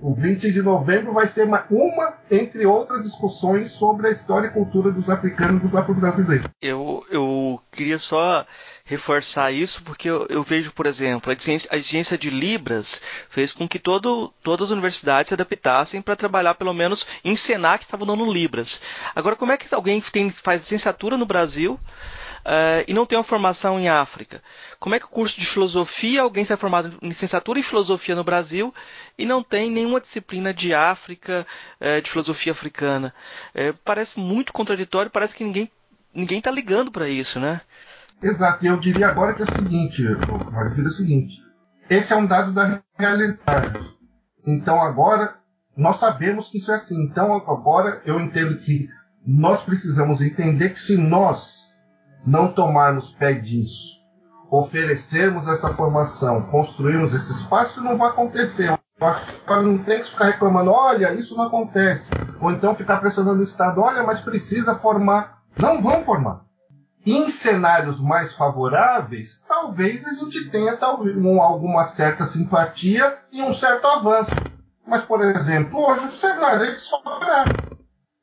O 20 de novembro vai ser uma, uma, entre outras discussões sobre a história e cultura dos africanos e dos afro-brasileiros.
Eu, eu queria só reforçar isso porque eu, eu vejo, por exemplo, a exigência, a exigência, de Libras fez com que todo, todas as universidades se adaptassem para trabalhar, pelo menos, ensinar que estavam dando Libras. Agora, como é que alguém tem, faz licenciatura no Brasil uh, e não tem uma formação em África? Como é que o curso de filosofia, alguém se é formado em licenciatura em filosofia no Brasil e não tem nenhuma disciplina de África, uh, de filosofia africana? Uh, parece muito contraditório, parece que ninguém ninguém está ligando para isso, né?
Exato, e eu diria agora que é o seguinte, eu diria o seguinte, esse é um dado da realidade. Então agora nós sabemos que isso é assim. Então agora eu entendo que nós precisamos entender que se nós não tomarmos pé disso, oferecermos essa formação, construirmos esse espaço, não vai acontecer. Eu que não tem que ficar reclamando, olha, isso não acontece. Ou então ficar pressionando o Estado, olha, mas precisa formar. Não vão formar. Em cenários mais favoráveis, talvez a gente tenha talvez, um, alguma certa simpatia e um certo avanço. Mas, por exemplo, hoje o cenário é desfavorável.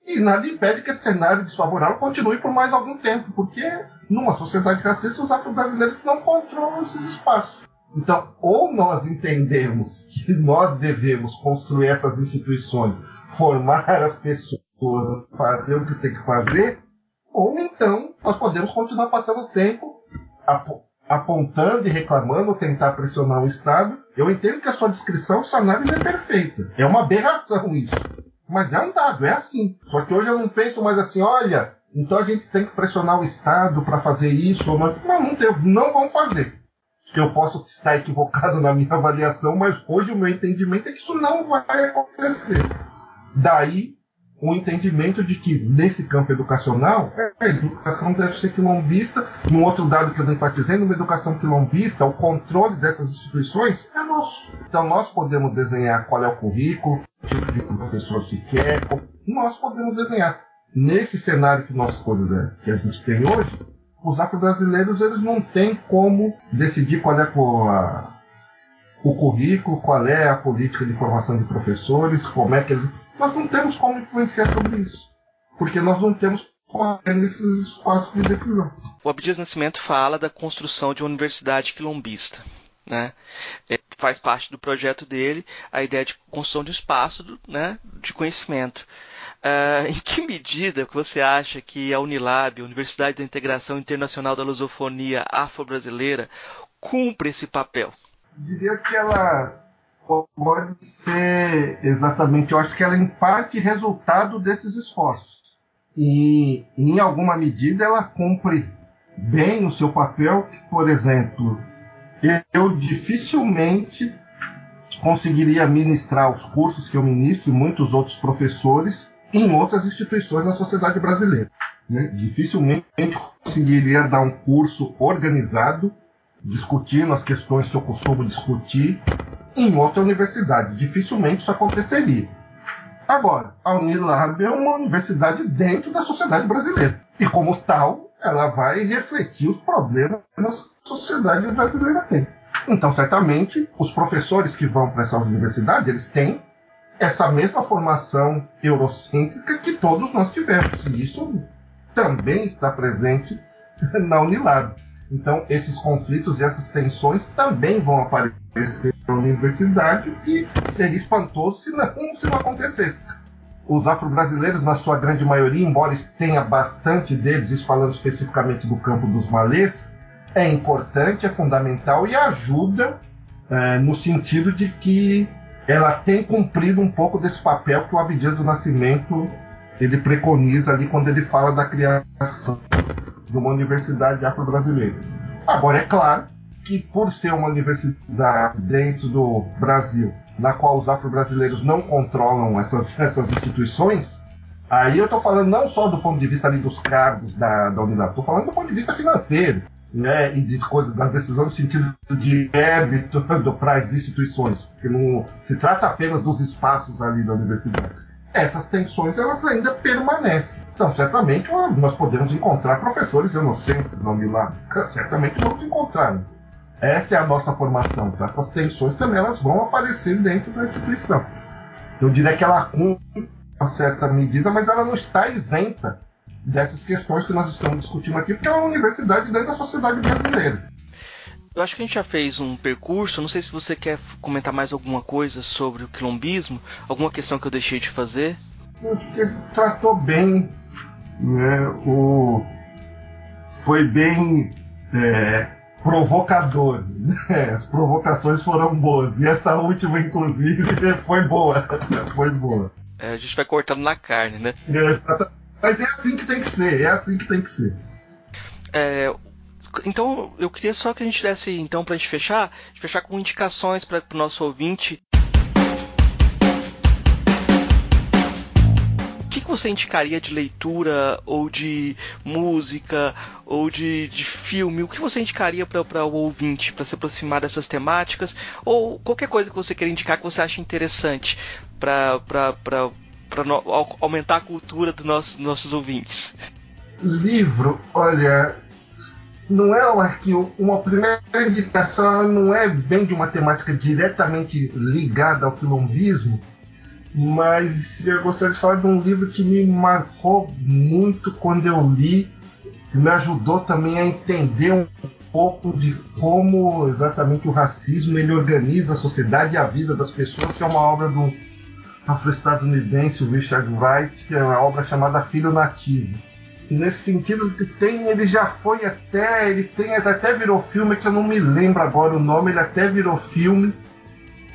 E nada impede que esse cenário desfavorável continue por mais algum tempo, porque numa sociedade racista os afro-brasileiros não controlam esses espaços. Então, ou nós entendemos que nós devemos construir essas instituições, formar as pessoas, fazer o que tem que fazer, ou então nós podemos continuar passando o tempo apontando e reclamando, tentar pressionar o Estado. Eu entendo que a sua descrição, sua análise é perfeita. É uma aberração isso. Mas é um dado, é assim. Só que hoje eu não penso mais assim, olha, então a gente tem que pressionar o Estado para fazer isso ou não. Não, não, tem, não vão fazer. Eu posso estar equivocado na minha avaliação, mas hoje o meu entendimento é que isso não vai acontecer. Daí o entendimento de que nesse campo educacional, a educação deve ser quilombista. Um outro dado que eu não enfatizei, numa educação quilombista, o controle dessas instituições é nosso. Então nós podemos desenhar qual é o currículo, tipo de professor se quer, nós podemos desenhar. Nesse cenário que, nós, que a gente tem hoje, os afro-brasileiros eles não têm como decidir qual é a, o currículo, qual é a política de formação de professores, como é que eles. Nós não temos como influenciar sobre isso. Porque nós não temos nesses espaços de decisão.
O Abdias Nascimento fala da construção de uma universidade quilombista. Né? É, faz parte do projeto dele a ideia de construção de espaço né, de conhecimento. Uh, em que medida você acha que a Unilab, a Universidade da Integração Internacional da Lusofonia Afro-Brasileira, cumpre esse papel?
Diria que ela pode ser exatamente, eu acho que ela é em parte resultado desses esforços. E em alguma medida ela cumpre bem o seu papel, por exemplo, eu dificilmente conseguiria ministrar os cursos que eu ministro e muitos outros professores em outras instituições na sociedade brasileira. Né? Dificilmente conseguiria dar um curso organizado, discutindo as questões que eu costumo discutir, em outra universidade. Dificilmente isso aconteceria. Agora, a Unilab é uma universidade dentro da sociedade brasileira. E, como tal, ela vai refletir os problemas que a sociedade brasileira tem. Então, certamente, os professores que vão para essa universidade, eles têm essa mesma formação eurocêntrica que todos nós tivemos. E isso também está presente na Unilab. Então, esses conflitos e essas tensões também vão aparecer na universidade, que seria espantoso se não, se não acontecesse. Os afro-brasileiros, na sua grande maioria, embora tenha bastante deles, isso falando especificamente do campo dos malês, é importante, é fundamental e ajuda é, no sentido de que ela tem cumprido um pouco desse papel que o Abdias do Nascimento ele preconiza ali quando ele fala da criação de uma universidade afro-brasileira. Agora, é claro que por ser uma universidade dentro do Brasil, na qual os afro-brasileiros não controlam essas, essas instituições, aí eu estou falando não só do ponto de vista ali dos cargos da, da unidade, estou falando do ponto de vista financeiro né, e de coisas das decisões no sentido de débito para as instituições, porque não se trata apenas dos espaços ali da universidade. Essas tensões elas ainda permanecem. Então, certamente nós podemos encontrar professores inocentes no Milagre. Certamente vamos encontrar. Essa é a nossa formação. Então, essas tensões também elas vão aparecer dentro da instituição. Eu diria que ela cumpre uma certa medida, mas ela não está isenta dessas questões que nós estamos discutindo aqui, porque é uma universidade dentro da sociedade brasileira.
Eu acho que a gente já fez um percurso, não sei se você quer comentar mais alguma coisa sobre o quilombismo, alguma questão que eu deixei de fazer.
Eu acho que tratou bem, né, o... foi bem é, provocador. Né? As provocações foram boas, e essa última, inclusive, foi boa. foi boa.
É, a gente vai cortando na carne, né?
É. Mas é assim que tem que ser, é assim que tem que ser.
É, então eu queria só que a gente desse, então, pra gente fechar, fechar com indicações para o nosso ouvinte. Que, que você indicaria de leitura, ou de música, ou de, de filme? O que você indicaria para o ouvinte para se aproximar dessas temáticas? Ou qualquer coisa que você queira indicar que você acha interessante para aumentar a cultura dos nossos, nossos ouvintes?
Livro, olha, não é que uma primeira indicação não é bem de uma temática diretamente ligada ao quilombismo, mas eu gostaria de falar de um livro que me marcou muito quando eu li, me ajudou também a entender um pouco de como exatamente o racismo ele organiza a sociedade e a vida das pessoas, que é uma obra do afro-estadunidense, Richard Wright, que é uma obra chamada Filho Nativo. E nesse sentido que tem, ele já foi até, ele tem até virou filme que eu não me lembro agora o nome, ele até virou filme.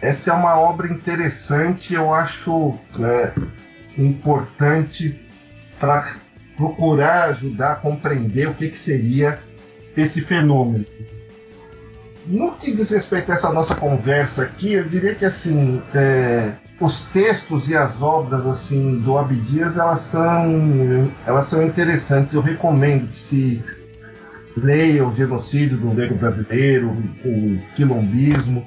Essa é uma obra interessante, eu acho é, importante para procurar ajudar a compreender o que, que seria esse fenômeno. No que diz respeito a essa nossa conversa aqui, eu diria que assim, é, os textos e as obras assim do Abdias elas são elas são interessantes eu recomendo que se leia o genocídio do negro brasileiro o quilombismo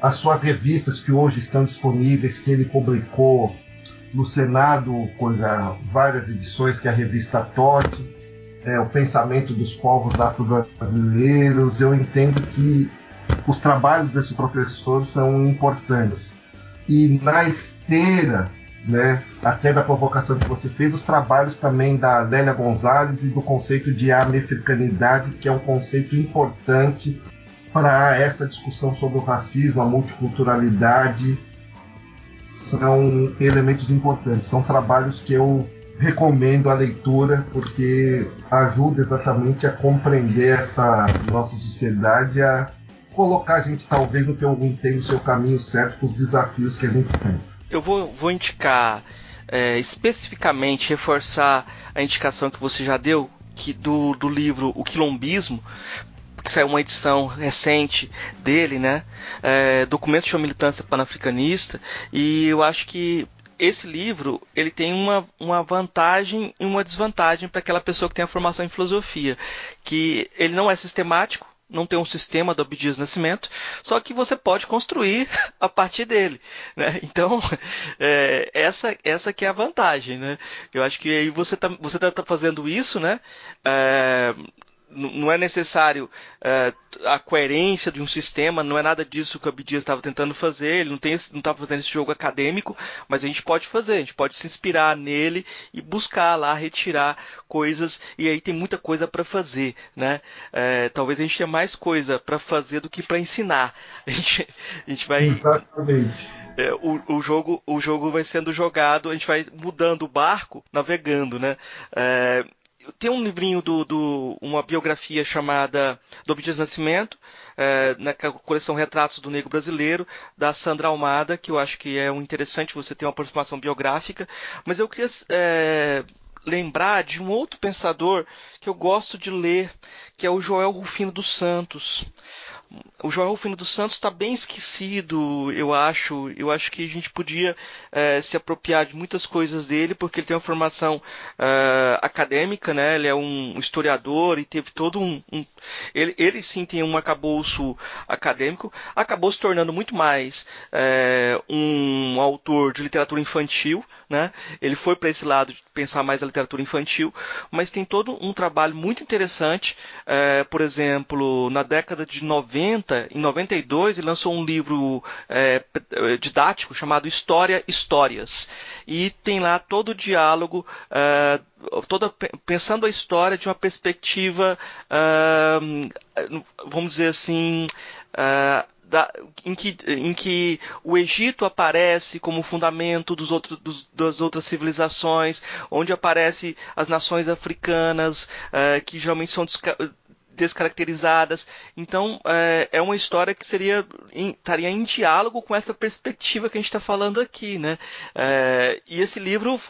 as suas revistas que hoje estão disponíveis que ele publicou no Senado coisa várias edições que é a revista Tote é, o pensamento dos povos afro-brasileiros eu entendo que os trabalhos desse professor são importantes. E na esteira né, até da provocação que você fez, os trabalhos também da Lélia Gonzalez e do conceito de americanidade, que é um conceito importante para essa discussão sobre o racismo, a multiculturalidade, são elementos importantes. São trabalhos que eu recomendo a leitura porque ajuda exatamente a compreender essa nossa sociedade, a colocar a gente talvez no que eu entendo o seu caminho certo para os desafios que a gente tem.
Eu vou, vou indicar é, especificamente reforçar a indicação que você já deu que do, do livro O Quilombismo, que saiu uma edição recente dele, né? É, Documentos de uma Militância Panafricanista, e eu acho que esse livro ele tem uma, uma vantagem e uma desvantagem para aquela pessoa que tem a formação em filosofia, que ele não é sistemático, não tem um sistema do Abdias Nascimento, só que você pode construir a partir dele, né? Então é, essa essa que é a vantagem, né? Eu acho que aí você está você tá, fazendo isso, né? É, não é necessário é, a coerência de um sistema, não é nada disso que o Abdias estava tentando fazer, ele não estava fazendo esse jogo acadêmico, mas a gente pode fazer, a gente pode se inspirar nele e buscar lá retirar coisas, e aí tem muita coisa para fazer, né? É, talvez a gente tenha mais coisa para fazer do que para ensinar. A gente, a gente vai.
Exatamente.
É, o, o, jogo, o jogo vai sendo jogado, a gente vai mudando o barco, navegando, né? Tem um livrinho do, do, uma biografia chamada do Obediência Nascimento, é, na coleção Retratos do Negro Brasileiro, da Sandra Almada, que eu acho que é um interessante você ter uma aproximação biográfica, mas eu queria é, lembrar de um outro pensador que eu gosto de ler, que é o Joel Rufino dos Santos o João Rufino dos Santos está bem esquecido, eu acho. Eu acho que a gente podia é, se apropriar de muitas coisas dele, porque ele tem uma formação é, acadêmica, né? Ele é um historiador e teve todo um. um ele, ele, sim tem um acabouço acadêmico. Acabou se tornando muito mais é, um autor de literatura infantil, né? Ele foi para esse lado de pensar mais a literatura infantil, mas tem todo um trabalho muito interessante. Por exemplo, na década de 90, em 92, ele lançou um livro é, didático chamado História Histórias. E tem lá todo o diálogo, é, toda, pensando a história de uma perspectiva, é, vamos dizer assim, é, da, em, que, em, que, o Egito aparece como fundamento dos dos, das outras civilizações, onde aparecem as nações africanas, uh, que geralmente são descaracterizadas. Então é, é, uma história que seria em, estaria em diálogo com essa perspectiva que a gente está falando aqui, né? É, e esse livro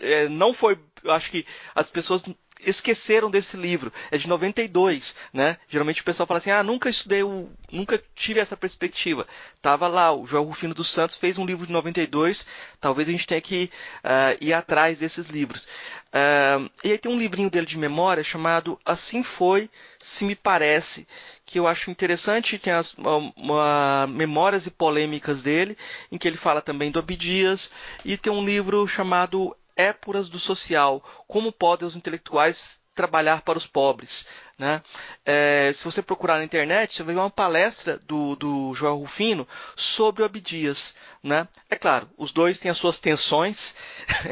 é, não foi, acho que as pessoas esqueceram desse livro. É de 92, né? Geralmente o pessoal fala assim: "Ah, nunca estudei, o... nunca tive essa perspectiva". Tava lá, o João Rufino dos Santos fez um livro de 92. Talvez a gente tenha que uh, ir atrás desses livros. Uh, e aí tem um livrinho dele de memória chamado Assim Foi, Se Me Parece, que eu acho interessante. Tem as uma, memórias e polêmicas dele, em que ele fala também do Abdias. E tem um livro chamado épuras do social, como podem os intelectuais trabalhar para os pobres. Né? É, se você procurar na internet, você vai ver uma palestra do, do Joel Rufino sobre o Abdias. Né? É claro, os dois têm as suas tensões,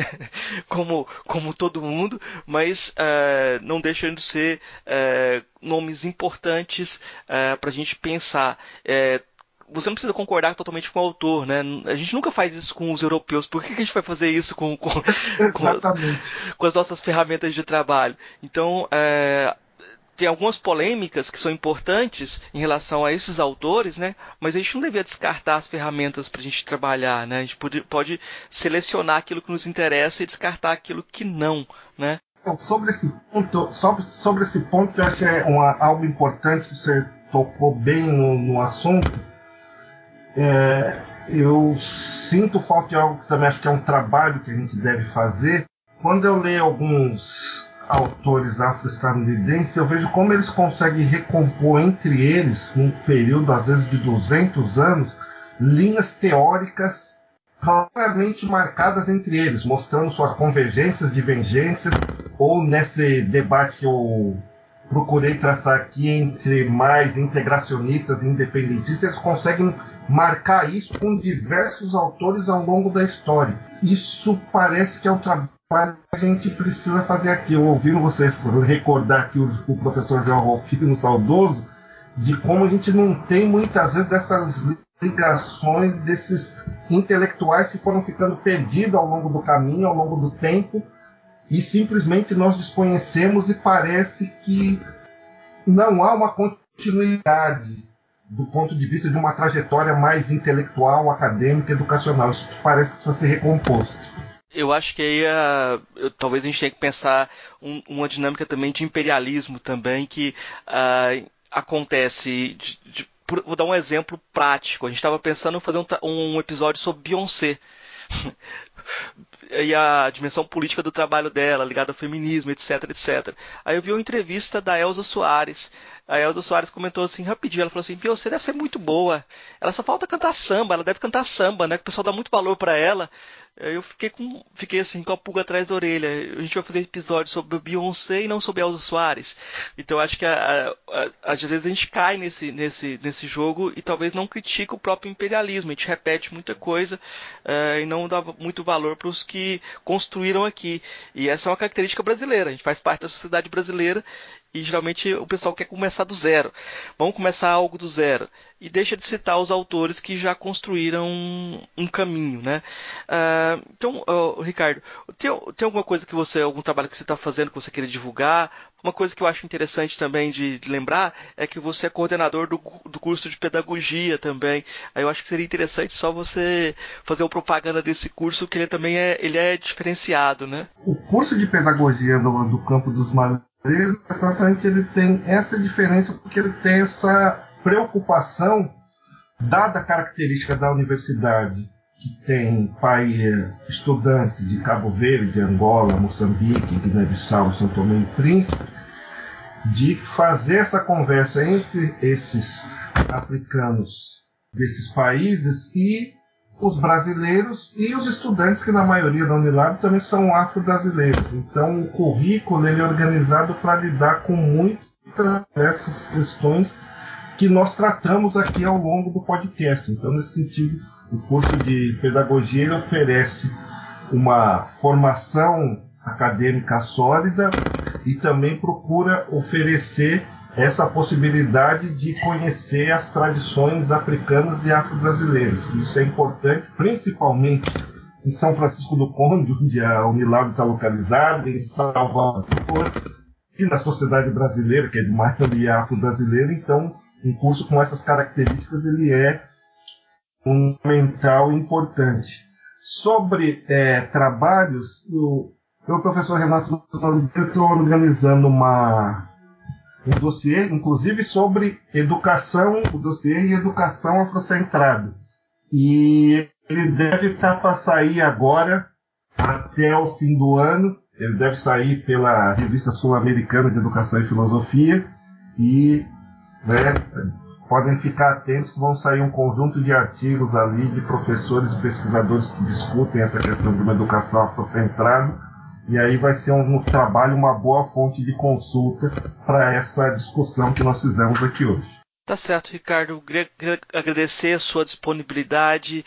como, como todo mundo, mas é, não deixam de ser é, nomes importantes é, para a gente pensar. Você não precisa concordar totalmente com o autor, né? A gente nunca faz isso com os europeus. Por que, a gente vai fazer isso com, com,
com,
com as nossas ferramentas de trabalho? Então, é, tem algumas polêmicas que são importantes em relação a esses autores, né? Mas a gente não devia descartar as ferramentas para a gente trabalhar, né? A gente pode, pode, selecionar aquilo que nos interessa e descartar aquilo que não, né?
Então, sobre esse ponto, sobre, sobre esse ponto que eu acho que é uma, algo importante que você tocou bem no, no assunto é, eu sinto falta de algo que também acho que é um trabalho que a gente deve fazer. Quando eu leio alguns autores afro-estadunidenses, eu vejo como eles conseguem recompor entre eles, num período às vezes de 200 anos, linhas teóricas claramente marcadas entre eles, mostrando suas convergências, divergências, ou nesse debate que eu procurei traçar aqui entre mais integracionistas e independentistas, eles conseguem marcar isso com diversos autores ao longo da história. Isso parece que é o trabalho que a gente precisa fazer aqui. Ouvindo você recordar aqui o, o professor João Rolfino saudoso, de como a gente não tem muitas vezes dessas ligações desses intelectuais que foram ficando perdidos ao longo do caminho, ao longo do tempo, e simplesmente nós desconhecemos e parece que não há uma continuidade do ponto de vista de uma trajetória mais intelectual, acadêmica, educacional. Isso parece que precisa ser recomposto.
Eu acho que aí uh, talvez a gente tenha que pensar um, uma dinâmica também de imperialismo também que uh, acontece de, de, vou dar um exemplo prático. A gente estava pensando em fazer um, um episódio sobre Beyoncé. e a dimensão política do trabalho dela, ligada ao feminismo, etc, etc. Aí eu vi uma entrevista da Elza Soares. A Elza Soares comentou assim rapidinho, ela falou assim: "Beyoncé deve ser muito boa. Ela só falta cantar samba, ela deve cantar samba, né? Que o pessoal dá muito valor para ela eu fiquei com fiquei assim com a pulga atrás da orelha. A gente vai fazer episódio sobre Beyoncé e não sobre Elza Soares. Então acho que a, a, a, às vezes a gente cai nesse, nesse, nesse jogo e talvez não critica o próprio imperialismo. A gente repete muita coisa uh, e não dá muito valor para os que construíram aqui. E essa é uma característica brasileira. A gente faz parte da sociedade brasileira e geralmente o pessoal quer começar do zero. Vamos começar algo do zero. E deixa de citar os autores que já construíram um, um caminho, né? Uh, então, uh, Ricardo, tem, tem alguma coisa que você, algum trabalho que você está fazendo que você queira divulgar? Uma coisa que eu acho interessante também de, de lembrar é que você é coordenador do, do, curso de pedagogia também. Aí eu acho que seria interessante só você fazer uma propaganda desse curso, que ele também é, ele é diferenciado, né?
O curso de pedagogia do, do campo dos exatamente ele tem essa diferença porque ele tem essa preocupação dada a característica da universidade que tem pai, estudantes de Cabo Verde, Angola, Moçambique, Guiné-Bissau, São Tomé e Príncipe, de fazer essa conversa entre esses africanos desses países e os brasileiros e os estudantes, que na maioria da Unilab também são afro-brasileiros. Então, o currículo ele é organizado para lidar com muitas dessas questões que nós tratamos aqui ao longo do podcast. Então, nesse sentido, o curso de pedagogia ele oferece uma formação acadêmica sólida e também procura oferecer essa possibilidade de conhecer as tradições africanas e afro-brasileiras. Isso é importante, principalmente em São Francisco do Conde, onde a Unilab está localizada, em Salvador e na sociedade brasileira, que é de maioria afro-brasileira. Então, um curso com essas características ele é fundamental e importante. Sobre é, trabalhos, o, o professor Renato estou organizando uma um dossiê, inclusive, sobre educação, o dossiê em educação afrocentrada. E ele deve estar para sair agora, até o fim do ano. Ele deve sair pela Revista Sul-Americana de Educação e Filosofia. E né, podem ficar atentos que vão sair um conjunto de artigos ali de professores e pesquisadores que discutem essa questão de uma educação afrocentrada e aí vai ser um, um trabalho, uma boa fonte de consulta para essa discussão que nós fizemos aqui hoje.
Tá certo, Ricardo. Queria agradecer a sua disponibilidade,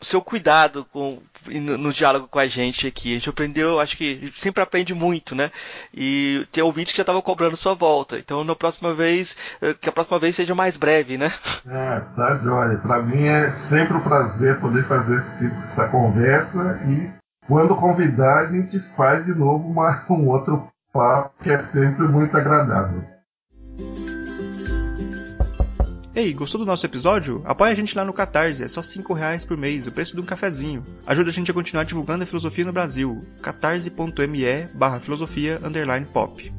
o seu cuidado com, no, no, diálogo com a gente aqui. A gente aprendeu, acho que sempre aprende muito, né? E tem ouvintes que já estavam cobrando sua volta. Então, na próxima vez, eh, que a próxima vez seja mais breve, né?
É, tá joia. Para mim é sempre um prazer poder fazer esse tipo, essa conversa e quando convidar, a gente faz de novo uma, um outro papo que é sempre muito agradável.
Ei, gostou do nosso episódio? Apoie a gente lá no Catarse, é só 5 reais por mês, o preço de um cafezinho. Ajuda a gente a continuar divulgando a filosofia no Brasil. catarse.me barra filosofia underline pop.